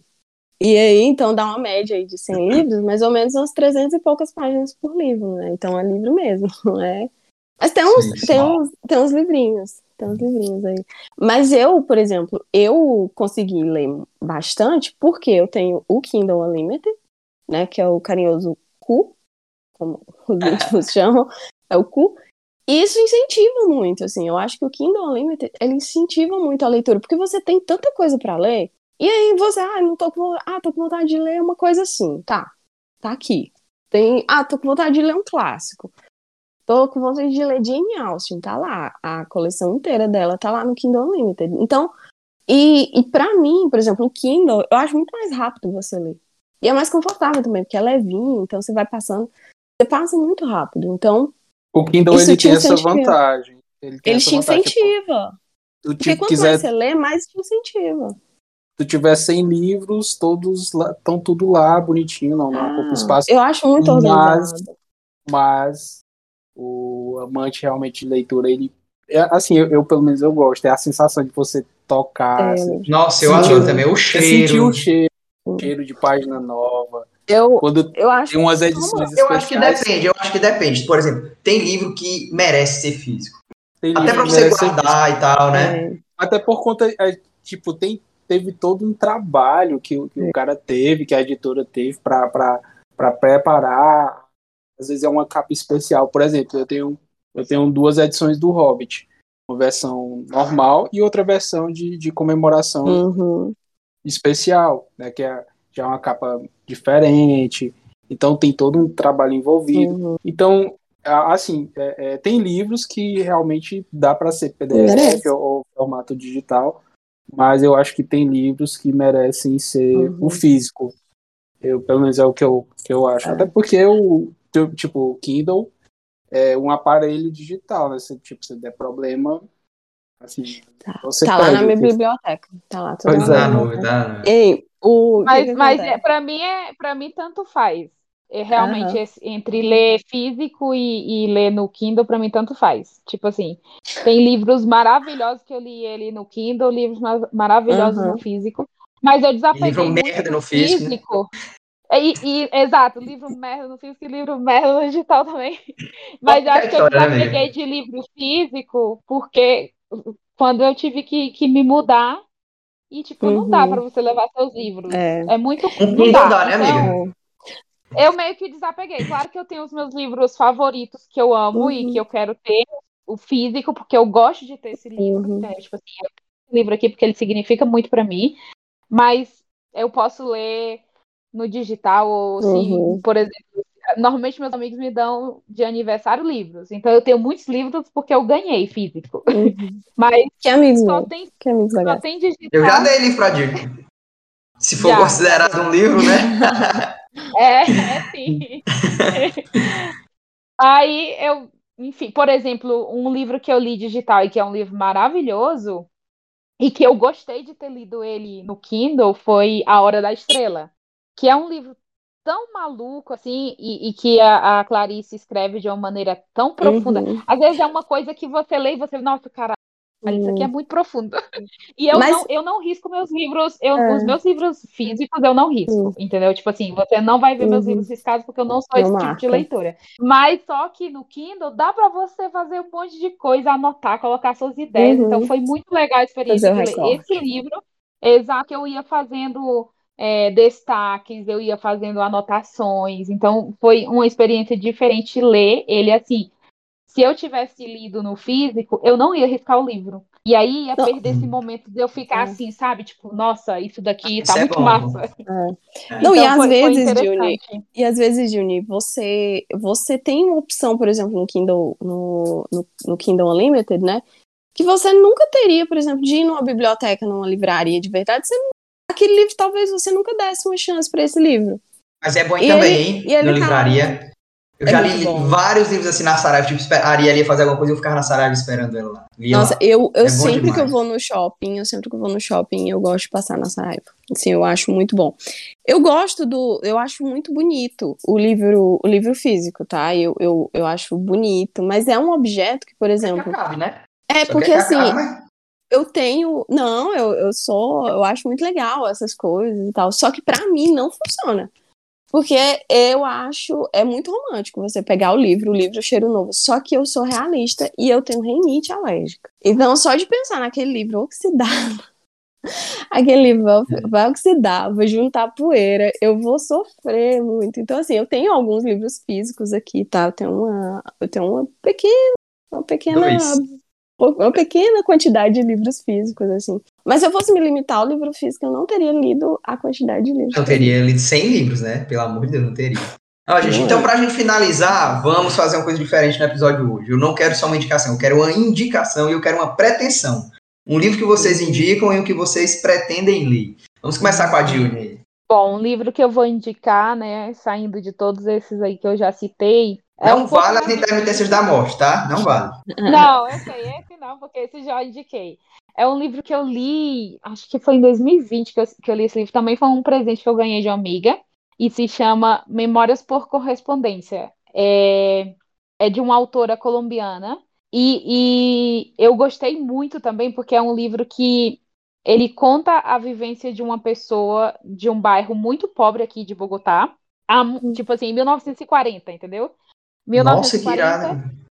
E aí, então, dá uma média aí de 100 livros, mais ou menos umas 300 e poucas páginas por livro, né? Então é livro mesmo, [LAUGHS] não é? Mas tem uns, sim. tem uns, tem uns livrinhos, uns livrinhos aí. Mas eu, por exemplo, eu consegui ler bastante porque eu tenho o Kindle Unlimited, né? Que é o carinhoso Cu, como os íntimos [LAUGHS] chamam, é o Cu. E isso incentiva muito, assim. Eu acho que o Kindle Unlimited, ele incentiva muito a leitura, porque você tem tanta coisa pra ler, e aí você, ah, não tô com, ah, tô com vontade de ler uma coisa assim, tá, tá aqui. Tem, ah, tô com vontade de ler um clássico. Tô com vontade de ler Jane Austen, tá lá. A coleção inteira dela tá lá no Kindle Unlimited. Então, e, e para mim, por exemplo, o Kindle, eu acho muito mais rápido você ler. E é mais confortável também, porque é levinho, então você vai passando, você passa muito rápido. Então, O Kindle ele te tem essa vantagem. Ele, ele essa te vantagem. Tipo, incentiva. tu Porque quanto quiser, mais você lê, mais te incentiva. tu tiver 100 livros, todos estão tudo lá, bonitinho, não, não ocupa Ah, espaço. eu acho muito Mas- organizado. Mas o amante realmente de leitura, ele. é, assim, eu, eu, pelo menos eu gosto. É a sensação de você tocar, É, assim, Nossa, eu adoro também. O você sentir cheiro. o cheiro, o cheiro de página nova. Eu, Quando eu acho tem umas edições Eu acho que depende, eu acho que depende. Por exemplo, tem livro que merece ser físico. tem Até pra você guardar e tal, né? é, Até por conta, é, tipo, tem, teve todo um trabalho que, o- que o cara teve, que a editora teve pra preparar. Às vezes é uma capa especial. Por exemplo, eu tenho, eu tenho duas edições do Hobbit. Uma versão normal e outra versão de, de comemoração uhum, especial, né? Que é já é uma capa diferente. Então tem todo um trabalho envolvido. uhum. Então, assim, é- é, tem livros que realmente dá para ser PDF ou, ou formato digital, mas eu acho que tem livros que merecem ser Uhum. o físico. Eu, pelo menos é o que eu, que eu acho. É. Até porque o tipo, o Kindle é um aparelho digital, né? Se tipo, se der problema, assim, Tá, você tá lá na minha biblioteca. Tá lá tudo Pois é. dá noite. Ei, o. Mas, que que mas é, para mim é para mim tanto faz. É, realmente Aham. esse- entre ler físico e, e ler no Kindle para mim tanto faz. Tipo assim, tem livros maravilhosos que eu li ele no Kindle, livros ma- maravilhosos Aham. no físico, mas eu desapeguei livro merda no físico, né? É, E, e- exato, livro merda no físico e livro merda no digital também. [LAUGHS] Mas eu acho que eu história, né, desapeguei de livro físico porque quando eu tive que, que me mudar e tipo não dá Uhum. para você levar seus livros. É. É muito. Não dá. dá, né, Então, amiga? eu meio que desapeguei. Claro que eu tenho os meus livros favoritos que eu amo e Uhum. que eu quero ter o físico, porque eu gosto de ter esse livro. Uhum. Então, tipo assim, eu tenho esse livro aqui porque ele significa muito pra mim, mas eu posso ler no digital, ou se, Uhum. por exemplo, normalmente meus amigos me dão de aniversário livros. Então eu tenho muitos livros porque eu ganhei físico. Uhum. [LAUGHS] Mas Que amigos, só meu. tem, Que amigos só tem digital. Eu já dei livro pra Dico. Se for Já. considerado um livro, né? [LAUGHS] É, é sim. [LAUGHS] Aí eu, enfim, por exemplo, um livro que eu li digital e que é um livro maravilhoso e que eu gostei de ter lido ele no Kindle foi A Hora da Estrela, que é um livro tão maluco assim e, e que a, a Clarice escreve de uma maneira tão profunda. Uhum. Às vezes é uma coisa que você lê e você, nossa, cara, isso aqui é muito profundo. [LAUGHS] E eu, Mas- não, eu não risco meus livros, eu, É. os meus livros físicos eu não risco, entendeu? Tipo assim, você não vai ver meus Uhum. livros riscados porque eu não sou Não esse tipo marca. de leitora. Mas só que no Kindle dá pra você fazer um monte de coisa, anotar, colocar suas ideias. Uhum. Então foi muito legal a experiência de ler esse livro. Exato, que eu ia fazendo é, destaques, eu ia fazendo anotações. Então foi uma experiência diferente ler ele assim. Se eu tivesse lido no físico, eu não ia riscar o livro. E aí ia Não. perder esse momento de eu ficar É. assim, sabe? Tipo, nossa, isso daqui Isso tá é muito bom. massa. Não, e Então, às foi- foi vezes, Juni, interessante. E às vezes, Juni, você, você tem uma opção, por exemplo, no Kindle, no, no, no Kindle Unlimited, né? Que você nunca teria, por exemplo, de ir numa biblioteca, numa livraria de verdade. Você, não- aquele livro, talvez você nunca desse uma chance para esse livro. Mas é bom E também, ele- hein? Na tá- livraria. Eu É já li bom. vários livros assim na Saraiva, tipo, a Ariel ia fazer alguma coisa e eu ficava na Saraiva esperando ela lá. Nossa, lá. eu, eu É sempre que eu vou no shopping, eu sempre que eu vou no shopping, eu gosto de passar na Saraiva. Assim, eu acho muito bom. Eu gosto do, eu acho muito bonito o livro, o livro físico, tá? Eu, eu, eu acho bonito, mas é um objeto que, por exemplo, Cabe, né? é porque que assim, acabe, mas- eu tenho, não, eu, eu sou, eu acho muito legal essas coisas e tal, só que pra mim não funciona. Porque eu acho, é muito romântico você pegar o livro, o livro cheiro novo. Só que eu sou realista e eu tenho rinite alérgica. Então, só de pensar naquele livro oxidado, [LAUGHS] aquele livro vai oxidar, vai juntar poeira, eu vou sofrer muito. Então, assim, eu tenho alguns livros físicos aqui, tá? Eu tenho uma, eu tenho uma pequena, uma pequena Dois. Uma pequena quantidade de livros físicos, assim. Mas se eu fosse me limitar ao livro físico, eu não teria lido a quantidade de livros. Eu teria lido 100 livros, né? Pelo amor de Deus, não teria. Ó, gente, Não é. então, pra gente finalizar, vamos fazer uma coisa diferente no episódio hoje. Eu não quero só uma indicação, eu quero uma indicação e eu quero uma pretensão. Um livro que vocês indicam e o que vocês pretendem ler. Vamos começar com a Dilne. Bom, um livro que eu vou indicar, né, saindo de todos esses aí que eu já citei. é Não um pouco vale as intermitências da morte, tá? Não vale. Não, aí, esse não, porque esse já indiquei. É um livro que eu li, acho que foi em 2020 que eu, que eu li esse livro. Também foi um presente que eu ganhei de uma amiga. E se chama Memórias por Correspondência. É, é de uma autora colombiana. E, e eu gostei muito também, porque é um livro que ele conta a vivência de uma pessoa de um bairro muito pobre aqui de Bogotá. há mu- tipo assim, em 1940, entendeu? Nossa, que 1940. irado.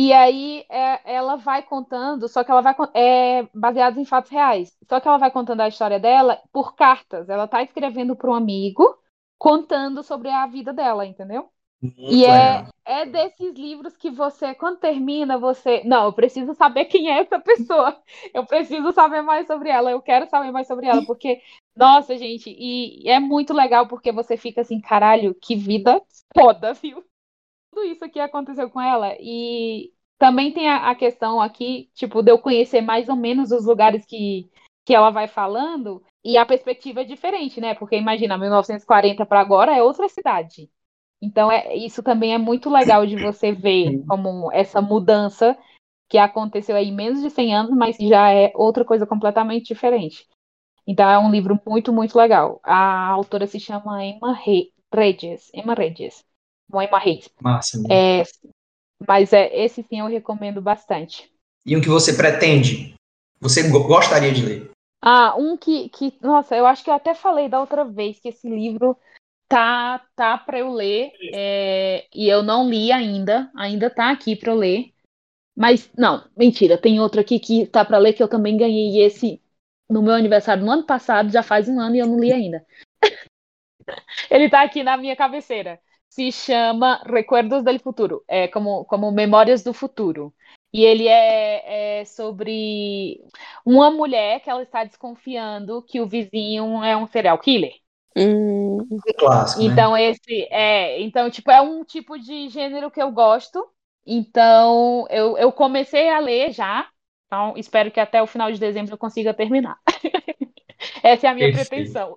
E aí é, ela vai contando, só que ela vai é baseado em fatos reais. Só que ela vai contando a história dela por cartas. Ela tá escrevendo para um amigo, contando sobre a vida dela, entendeu? Muito E é, legal. é desses livros que você, quando termina, você. Não, eu preciso saber quem é essa pessoa. [LAUGHS] Eu preciso saber mais sobre ela. Eu quero saber mais sobre ela. Porque, nossa, gente, e é muito legal porque você fica assim, caralho, que vida foda, viu? Tudo isso aqui aconteceu com ela. E também tem a, a questão aqui, tipo, de eu conhecer mais ou menos os lugares que, que ela vai falando. E a perspectiva é diferente, né? Porque imagina, 1940 para agora é outra cidade. Então, é, isso também é muito legal de você ver como essa mudança que aconteceu aí em menos de 100 anos, mas já é outra coisa completamente diferente. Então, é um livro muito, muito legal. A autora se chama Emma Re- Regis. Emma Regis. Emma Reis. Massa. mesmo. É, mas é, esse sim eu recomendo bastante. E um que você pretende? Você go- gostaria de ler? Ah, um que, que, nossa, eu acho que eu até falei da outra vez que esse livro tá tá para eu ler é, e eu não li ainda, ainda tá aqui para eu ler. Mas não, mentira, tem outro aqui que tá para ler que eu também ganhei esse no meu aniversário no ano passado, já faz um ano e eu não li ainda. [LAUGHS] Ele tá aqui na minha cabeceira. Se chama Recuerdos del Futuro, é como como Memórias do Futuro. E ele é, é sobre uma mulher que ela está desconfiando que o vizinho é um serial killer. Hum, Um clássico, né? Então, esse é. Então, tipo, é um tipo de gênero que eu gosto. Então, eu, eu comecei a ler já. Então, espero que até o final de dezembro eu consiga terminar. [LAUGHS] Essa é a minha Perfeito. pretensão.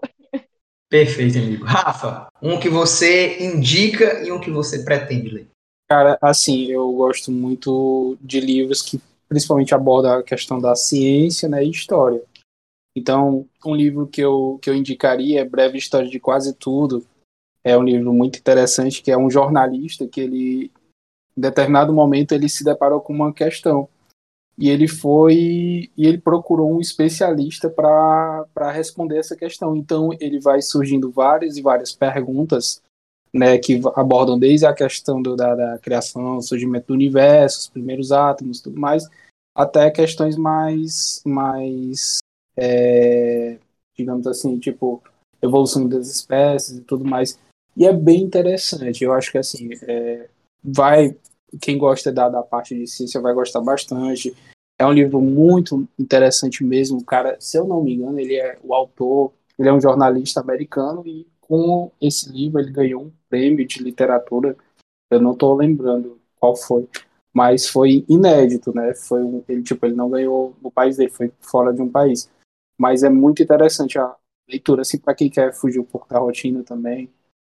Perfeito, amigo. Rafa, um que você indica e um que você pretende ler. Cara, assim, eu gosto muito de livros que principalmente abordam a questão da ciência né, e história. Então, um livro que eu, que eu indicaria é Breve História de Quase Tudo. É um livro muito interessante, que é um jornalista que ele, em determinado momento, ele se deparou com uma questão. E ele foi e ele procurou um especialista para responder essa questão. Então, ele vai surgindo várias e várias perguntas né, que abordam desde a questão do, da, da criação, surgimento do universo, os primeiros átomos, tudo mais, até questões mais, mais é, digamos assim, tipo, evolução das espécies e tudo mais. E é bem interessante. Eu acho que assim, é, vai quem gosta da, da parte de ciência vai gostar bastante. É um livro muito interessante mesmo. O cara, se eu não me engano, ele é o autor, ele é um jornalista americano e com esse livro ele ganhou um prêmio de literatura. Eu não estou lembrando qual foi, mas foi inédito, né? Foi um, ele tipo ele não ganhou no país dele, foi fora de um país. Mas é muito interessante a leitura, assim, para quem quer fugir um pouco da rotina também.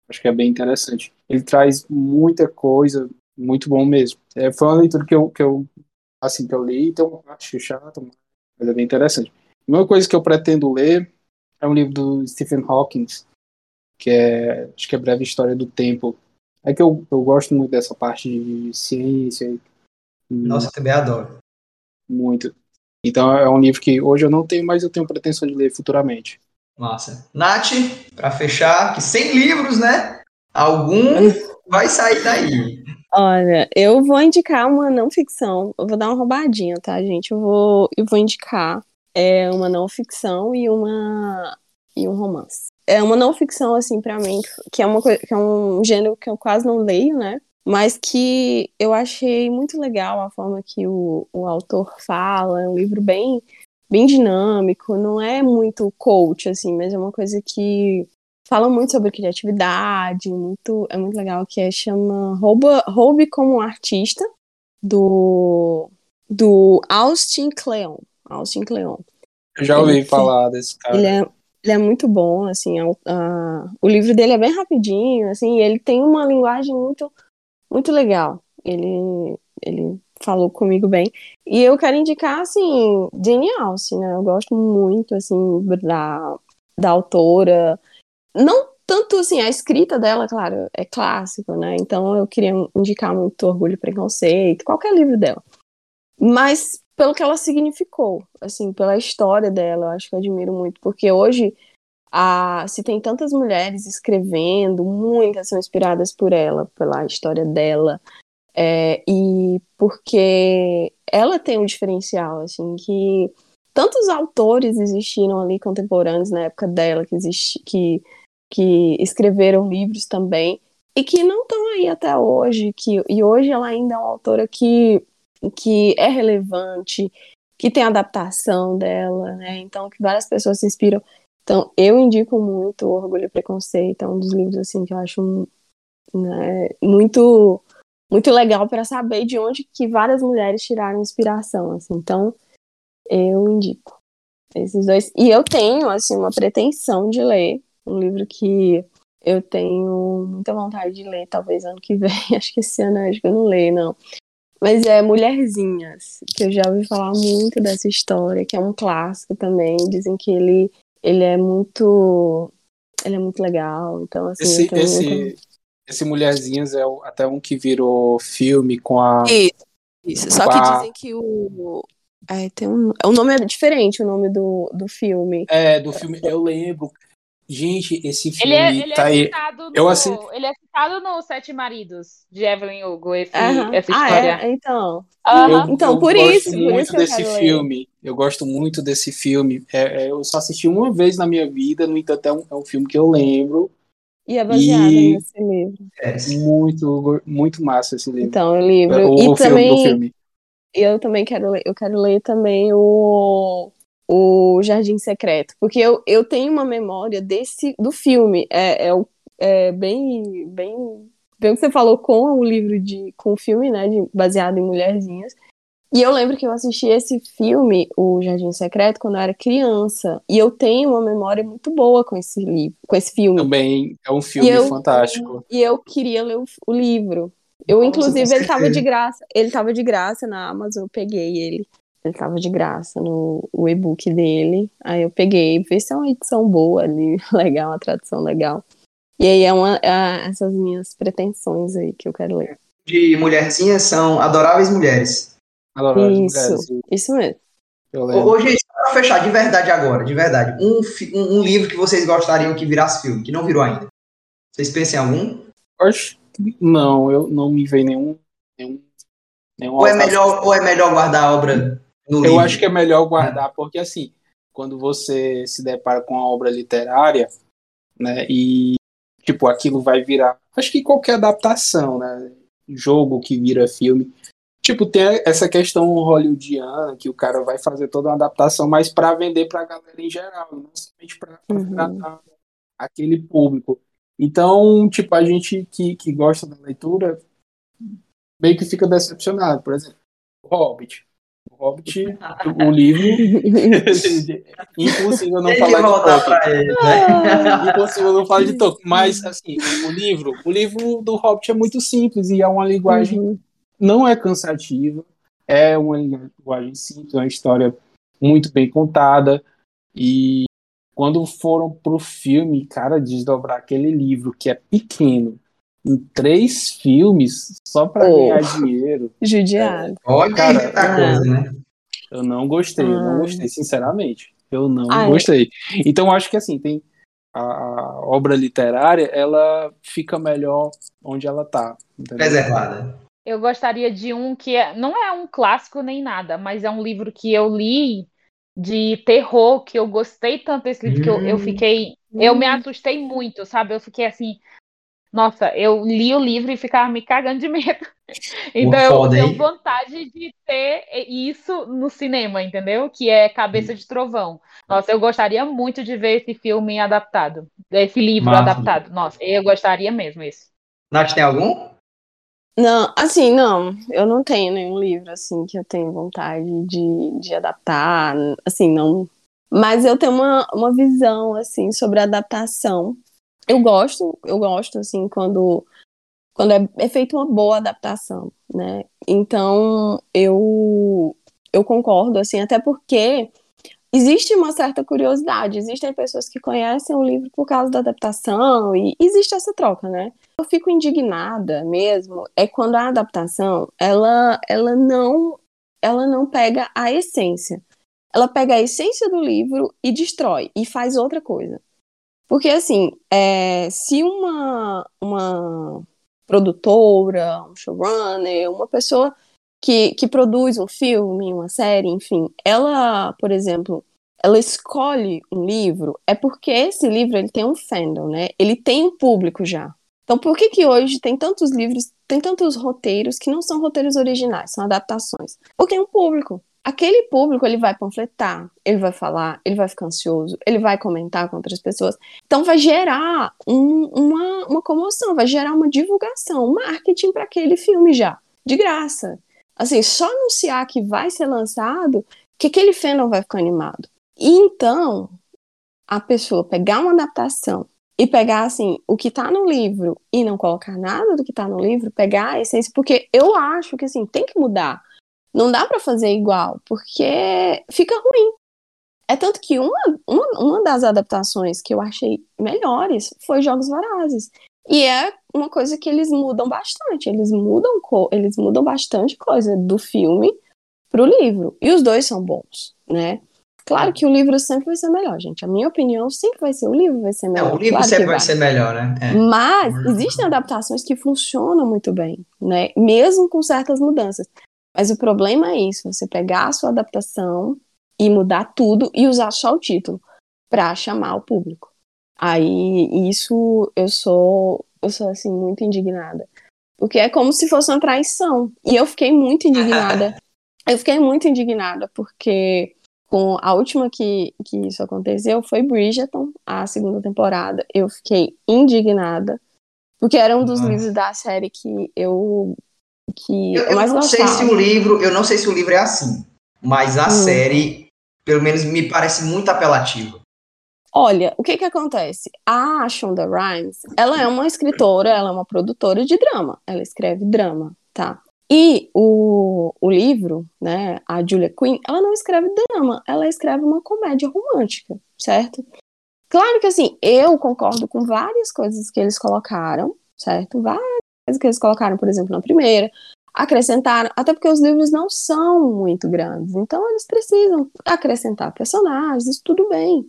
Acho que é bem interessante. Ele traz muita coisa, muito bom mesmo. É, foi uma leitura que eu, que eu assim que eu li, uma parte chata, mas é bem interessante. Uma coisa que eu pretendo ler é um livro do Stephen Hawking, que é, acho que é Breve História do Tempo. É que eu, eu gosto muito dessa parte de ciência. Nossa, eu também adoro. Muito. Então é um livro que hoje eu não tenho, mas eu tenho pretensão de ler futuramente. Massa. Nath, para fechar, que sem livros, né? Algum vai sair daí. Olha, eu vou indicar uma não ficção. Eu vou dar uma roubadinha, tá, gente? Eu vou, eu vou indicar é, uma não ficção e uma e um romance. É uma não ficção, assim, pra mim, que é uma que é um gênero que eu quase não leio, né? Mas que eu achei muito legal a forma que o, o autor fala. É um livro bem, bem dinâmico, não é muito coach, assim, mas é uma coisa que fala muito sobre criatividade, muito, é muito legal, que é, chama Rouba, Roube como Artista, do, do Austin Kleon. Austin Kleon. Eu já ouvi Ele- falar desse cara. Ele é, ele é muito bom, assim, a- a- o livro dele é bem rapidinho, assim, ele tem uma linguagem muito, muito legal. Ele, ele falou comigo bem. E eu quero indicar, assim, Jane Austen, né? Eu gosto muito, assim, da, da autora. Não tanto, assim, a escrita dela, claro, é clássico, né? Então eu queria indicar muito Orgulho e Preconceito, qualquer livro dela. Mas pelo que ela significou, assim, pela história dela, eu acho que eu admiro muito, porque hoje a, se tem tantas mulheres escrevendo, muitas são inspiradas por ela, pela história dela, é, e porque ela tem um diferencial, assim, que tantos autores existiram ali contemporâneos na época dela, que, existi, que, que escreveram livros também, e que não estão aí até hoje, que, e hoje ela ainda é uma autora que que é relevante, que tem adaptação dela, né? Então, que várias pessoas se inspiram. Então, eu indico muito Orgulho e Preconceito, é um dos livros assim que eu acho né, muito muito legal para saber de onde que várias mulheres tiraram inspiração, assim. Então, eu indico esses dois. E eu tenho assim uma pretensão de ler um livro que eu tenho muita vontade de ler, talvez ano que vem. [LAUGHS] Acho que esse ano acho que eu não leio, não. Mas é Mulherzinhas, que eu já ouvi falar muito dessa história, que é um clássico também. Dizem que ele, ele é muito. Ele é muito legal. Então, assim, Esse, eu tenho esse, esse Mulherzinhas é até um que virou filme com a. Isso, isso. Só que dizem que o. É, tem um... o nome é diferente, o nome do, do filme. É, do filme. Eu lembro. Gente, esse filme Ele é, ele tá é aí. citado no, Eu assi- ele é citado no Sete Maridos de Evelyn Hugo, esse, essa Ah, história. é? Então. Eu, Então, eu por gosto isso, por muito isso desse ler. filme. Eu gosto muito desse filme. É, é, eu só assisti uma vez na minha vida, no entanto, é um, é um filme que eu lembro. E é baseado E- nesse livro. É, Muito, muito massa esse livro. Então, o livro. o, e o filme, também. do filme. eu também quero ler, eu quero ler também o o Jardim Secreto, porque eu, eu tenho uma memória desse do filme. É, é, é bem, bem, bem o que você falou com o livro de com o filme, né, de, baseado em mulherzinhas. E eu lembro que eu assisti esse filme, O Jardim Secreto, quando eu era criança. E eu tenho uma memória muito boa com esse livro, com esse filme. Também é um filme eu, fantástico. E eu queria ler o, o livro. Eu, Nossa, inclusive, ele tava de graça. Ele tava de graça na Amazon, eu peguei ele. Ele tava de graça no e-book dele. Aí eu peguei, vi se é uma edição boa ali, [LAUGHS] legal, uma tradução legal. E aí é, uma, é essas minhas pretensões aí que eu quero ler. De mulherzinhas são adoráveis mulheres. Isso, isso mesmo. Hoje, para fechar, de verdade agora, de verdade, um, um, um, livro que vocês gostariam que virasse filme, que não virou ainda. Vocês pensam em algum? Acho que não, eu não me vejo nenhum. nenhum, nenhum ou, é melhor, ou é melhor guardar a obra eu livro? Acho que é melhor guardar, porque assim, quando você se depara com uma obra literária, né, e tipo, aquilo vai virar. Acho que qualquer adaptação, né? Jogo que vira filme, Tipo, tem essa questão hollywoodiana que o cara vai fazer toda uma adaptação, mas para vender para a galera em geral, não somente para uhum. aquele público. Então, tipo, a gente que, que gosta da leitura meio que fica decepcionado. Por exemplo, o Hobbit. O Hobbit, o livro. [LAUGHS] impossível não falar de Tolkien. Ele, né? [LAUGHS] impossível não falar de Tolkien. Mas, assim, o livro, o livro do Hobbit é muito simples e é uma linguagem. Uhum não é cansativa, é uma linguagem simples, uma história muito bem contada. E quando foram pro filme, cara, desdobrar aquele livro que é pequeno em três filmes só para oh, ganhar dinheiro. [LAUGHS] Judiado. Olha, cara, tá coisa, né? Eu não gostei, eu não gostei, sinceramente. Eu não ah, gostei. É. Então acho que assim, tem a, a, obra literária, ela fica melhor onde ela tá. Entendeu? Preservada. Eu gostaria de um que é, não é um clássico nem nada, mas é um livro que eu li de terror, que eu gostei tanto desse livro, que eu, eu hum. fiquei. Eu me hum. assustei muito, sabe? Eu fiquei assim. Nossa, eu li o livro e ficava me cagando de medo. [LAUGHS] Então eu tenho vontade de ter isso no cinema, entendeu? Que é Cabeça de Trovão. Nossa, eu gostaria muito de ver esse filme adaptado. Esse livro Massa. adaptado. Nossa, eu gostaria mesmo isso. Nath, tem algum? Não, assim, não, eu não tenho nenhum livro, assim, que eu tenho vontade de, de adaptar, assim, não. Mas eu tenho uma, uma visão, assim, sobre adaptação. Eu gosto, eu gosto, assim, quando, quando é, é feita uma boa adaptação, né? Então, eu, eu concordo, assim, até porque existe uma certa curiosidade, existem pessoas que conhecem o livro por causa da adaptação e existe essa troca, né? Eu fico indignada mesmo é quando a adaptação ela ela não ela não pega a essência. Ela pega a essência do livro e destrói e faz outra coisa. Porque assim, é, se uma uma produtora, um showrunner, uma pessoa que, que produz um filme, uma série, enfim, ela, por exemplo, ela escolhe um livro, é porque esse livro ele tem um fandom, né? Ele tem um público já. Então, por que que hoje tem tantos livros, tem tantos roteiros que não são roteiros originais, são adaptações? Porque é um público. Aquele público, ele vai panfletar, ele vai falar, ele vai ficar ansioso, ele vai comentar com outras pessoas. Então, vai gerar um, uma, uma comoção, vai gerar uma divulgação, um marketing para aquele filme já, de graça. Assim, só anunciar que vai ser lançado, que aquele fandom vai ficar animado. E então, a pessoa pegar uma adaptação e pegar, assim, o que tá no livro e não colocar nada do que tá no livro, pegar a essência, porque eu acho que, assim, tem que mudar. Não dá para fazer igual, porque fica ruim. É tanto que uma, uma, uma das adaptações que eu achei melhores foi Jogos Vorazes. E é uma coisa que eles mudam bastante. Eles mudam, eles mudam bastante coisa do filme pro livro. E os dois são bons, né? Claro que o livro sempre vai ser melhor, gente. A minha opinião sempre vai ser o livro vai ser melhor. Não, o livro claro sempre vai. vai. ser melhor, né? É. Mas existem adaptações que funcionam muito bem, né? Mesmo com certas mudanças. Mas o problema é isso, você pegar a sua adaptação e mudar tudo e usar só o título para chamar o público. Aí isso eu sou eu sou assim muito indignada. Porque é como se fosse uma traição. E eu fiquei muito indignada. [LAUGHS] eu fiquei muito indignada porque com a última que, que isso aconteceu foi Bridgerton, a segunda temporada. Eu fiquei indignada, porque era um dos livros da série que eu que Eu, eu, eu mais não sei gostava. se o livro, eu não sei se o livro é assim, mas a Hum. série, pelo menos, me parece muito apelativa. Olha, o que que acontece? A Shonda Rhimes, ela é uma escritora, ela é uma produtora de drama. Ela escreve drama, tá? E o, o livro, né, a Julia Quinn, ela não escreve drama, ela escreve uma comédia romântica, certo? Claro que assim, eu concordo com várias coisas que eles colocaram, certo? Várias que eles colocaram, por exemplo, na primeira, acrescentaram, até porque os livros não são muito grandes, então eles precisam acrescentar personagens, tudo bem.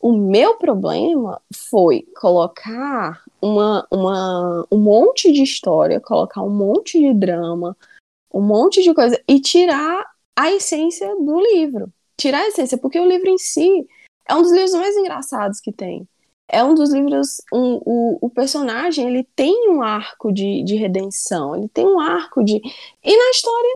O meu problema foi colocar uma, uma, um monte de história, colocar um monte de drama, um monte de coisa e tirar a essência do livro. Tirar a essência, porque o livro em si é um dos livros mais engraçados que tem. É um dos livros. Um, o, o personagem ele tem um arco de, de redenção, ele tem um arco de. E na história,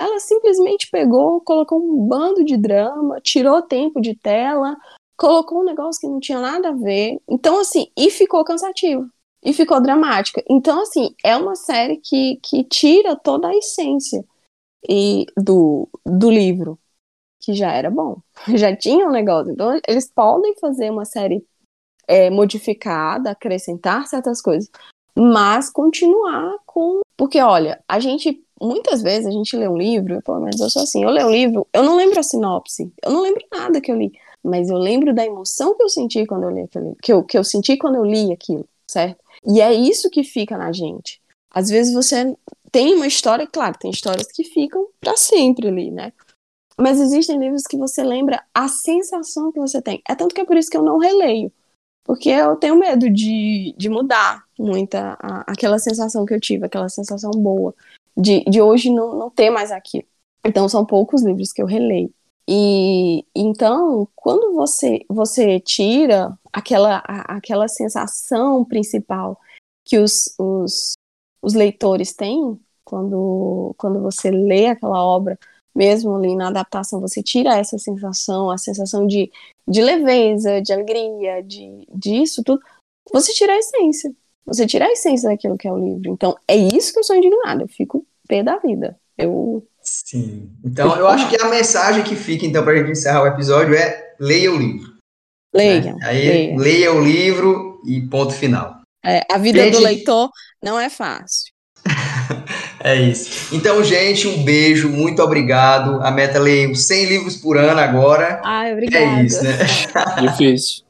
ela simplesmente pegou, colocou um bando de drama, tirou tempo de tela, colocou um negócio que não tinha nada a ver. Então, assim, e ficou cansativo. E ficou dramática. Então, assim, é uma série que, que tira toda a essência e do, do livro, que já era bom. [LAUGHS] Já tinha um negócio. Então, eles podem fazer uma série é, modificada, acrescentar certas coisas, mas continuar com. Porque, olha, a gente. Muitas vezes a gente lê um livro, pelo menos eu sou assim, eu leio um livro, eu não lembro a sinopse, eu não lembro nada que eu li mas eu lembro da emoção que eu senti quando eu li aquele, que eu, que eu senti quando eu li aquilo, certo? E é isso que fica na gente. Às vezes você tem uma história, claro, tem histórias que ficam para sempre ali, né? Mas existem livros que você lembra a sensação que você tem. É tanto que é por isso que eu não releio. Porque eu tenho medo de, de mudar muita a, aquela sensação que eu tive, aquela sensação boa, de, de hoje não, não ter mais aquilo. Então são poucos livros que eu releio. E então, quando você você tira aquela, a- aquela sensação principal que os, os, os leitores têm quando, quando você lê aquela obra, mesmo ali na adaptação, você tira essa sensação, a sensação de, de leveza, de alegria, de disso tudo, você tira a essência. Você tira a essência daquilo que é o livro. Então, é isso que eu sou indignada. Eu fico pé da vida. Eu Sim. Então, eu acho que a mensagem que fica, então, para a gente encerrar o episódio é leia o livro. leia. né? Aí, leia. leia o livro e ponto final. É, a vida Gente- do leitor não é fácil. [LAUGHS] É isso. Então, gente, um beijo, muito obrigado. A meta é ler 100 livros por ano agora. Ai, obrigada. É isso, né? [LAUGHS] Difícil.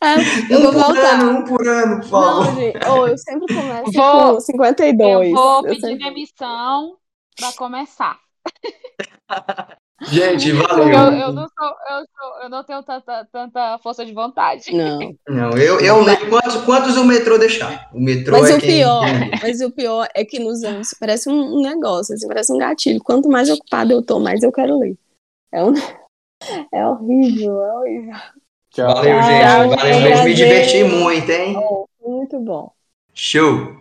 Ah, eu vou um por voltar. ano, um por ano, por Não, favor. gente, oh, eu sempre começo Vou- com 52. Eu vou Eu pedir sempre- demissão para começar. [LAUGHS] Gente, valeu. eu, eu não sou, eu, sou- eu não tenho tanta, tanta força de vontade. Não. Não, eu, eu leio quantos, quantos o metrô deixar. O metrô Mas é o quem... pior, mas o pior é que nos anos parece um negócio, assim, parece um gatilho. Quanto mais ocupada eu tô, mais eu quero ler. É, um... é horrível, é horrível. Tchau. Valeu, gente. gente. Valeu mesmo. Me diverti muito, hein? Oh, muito bom. Show.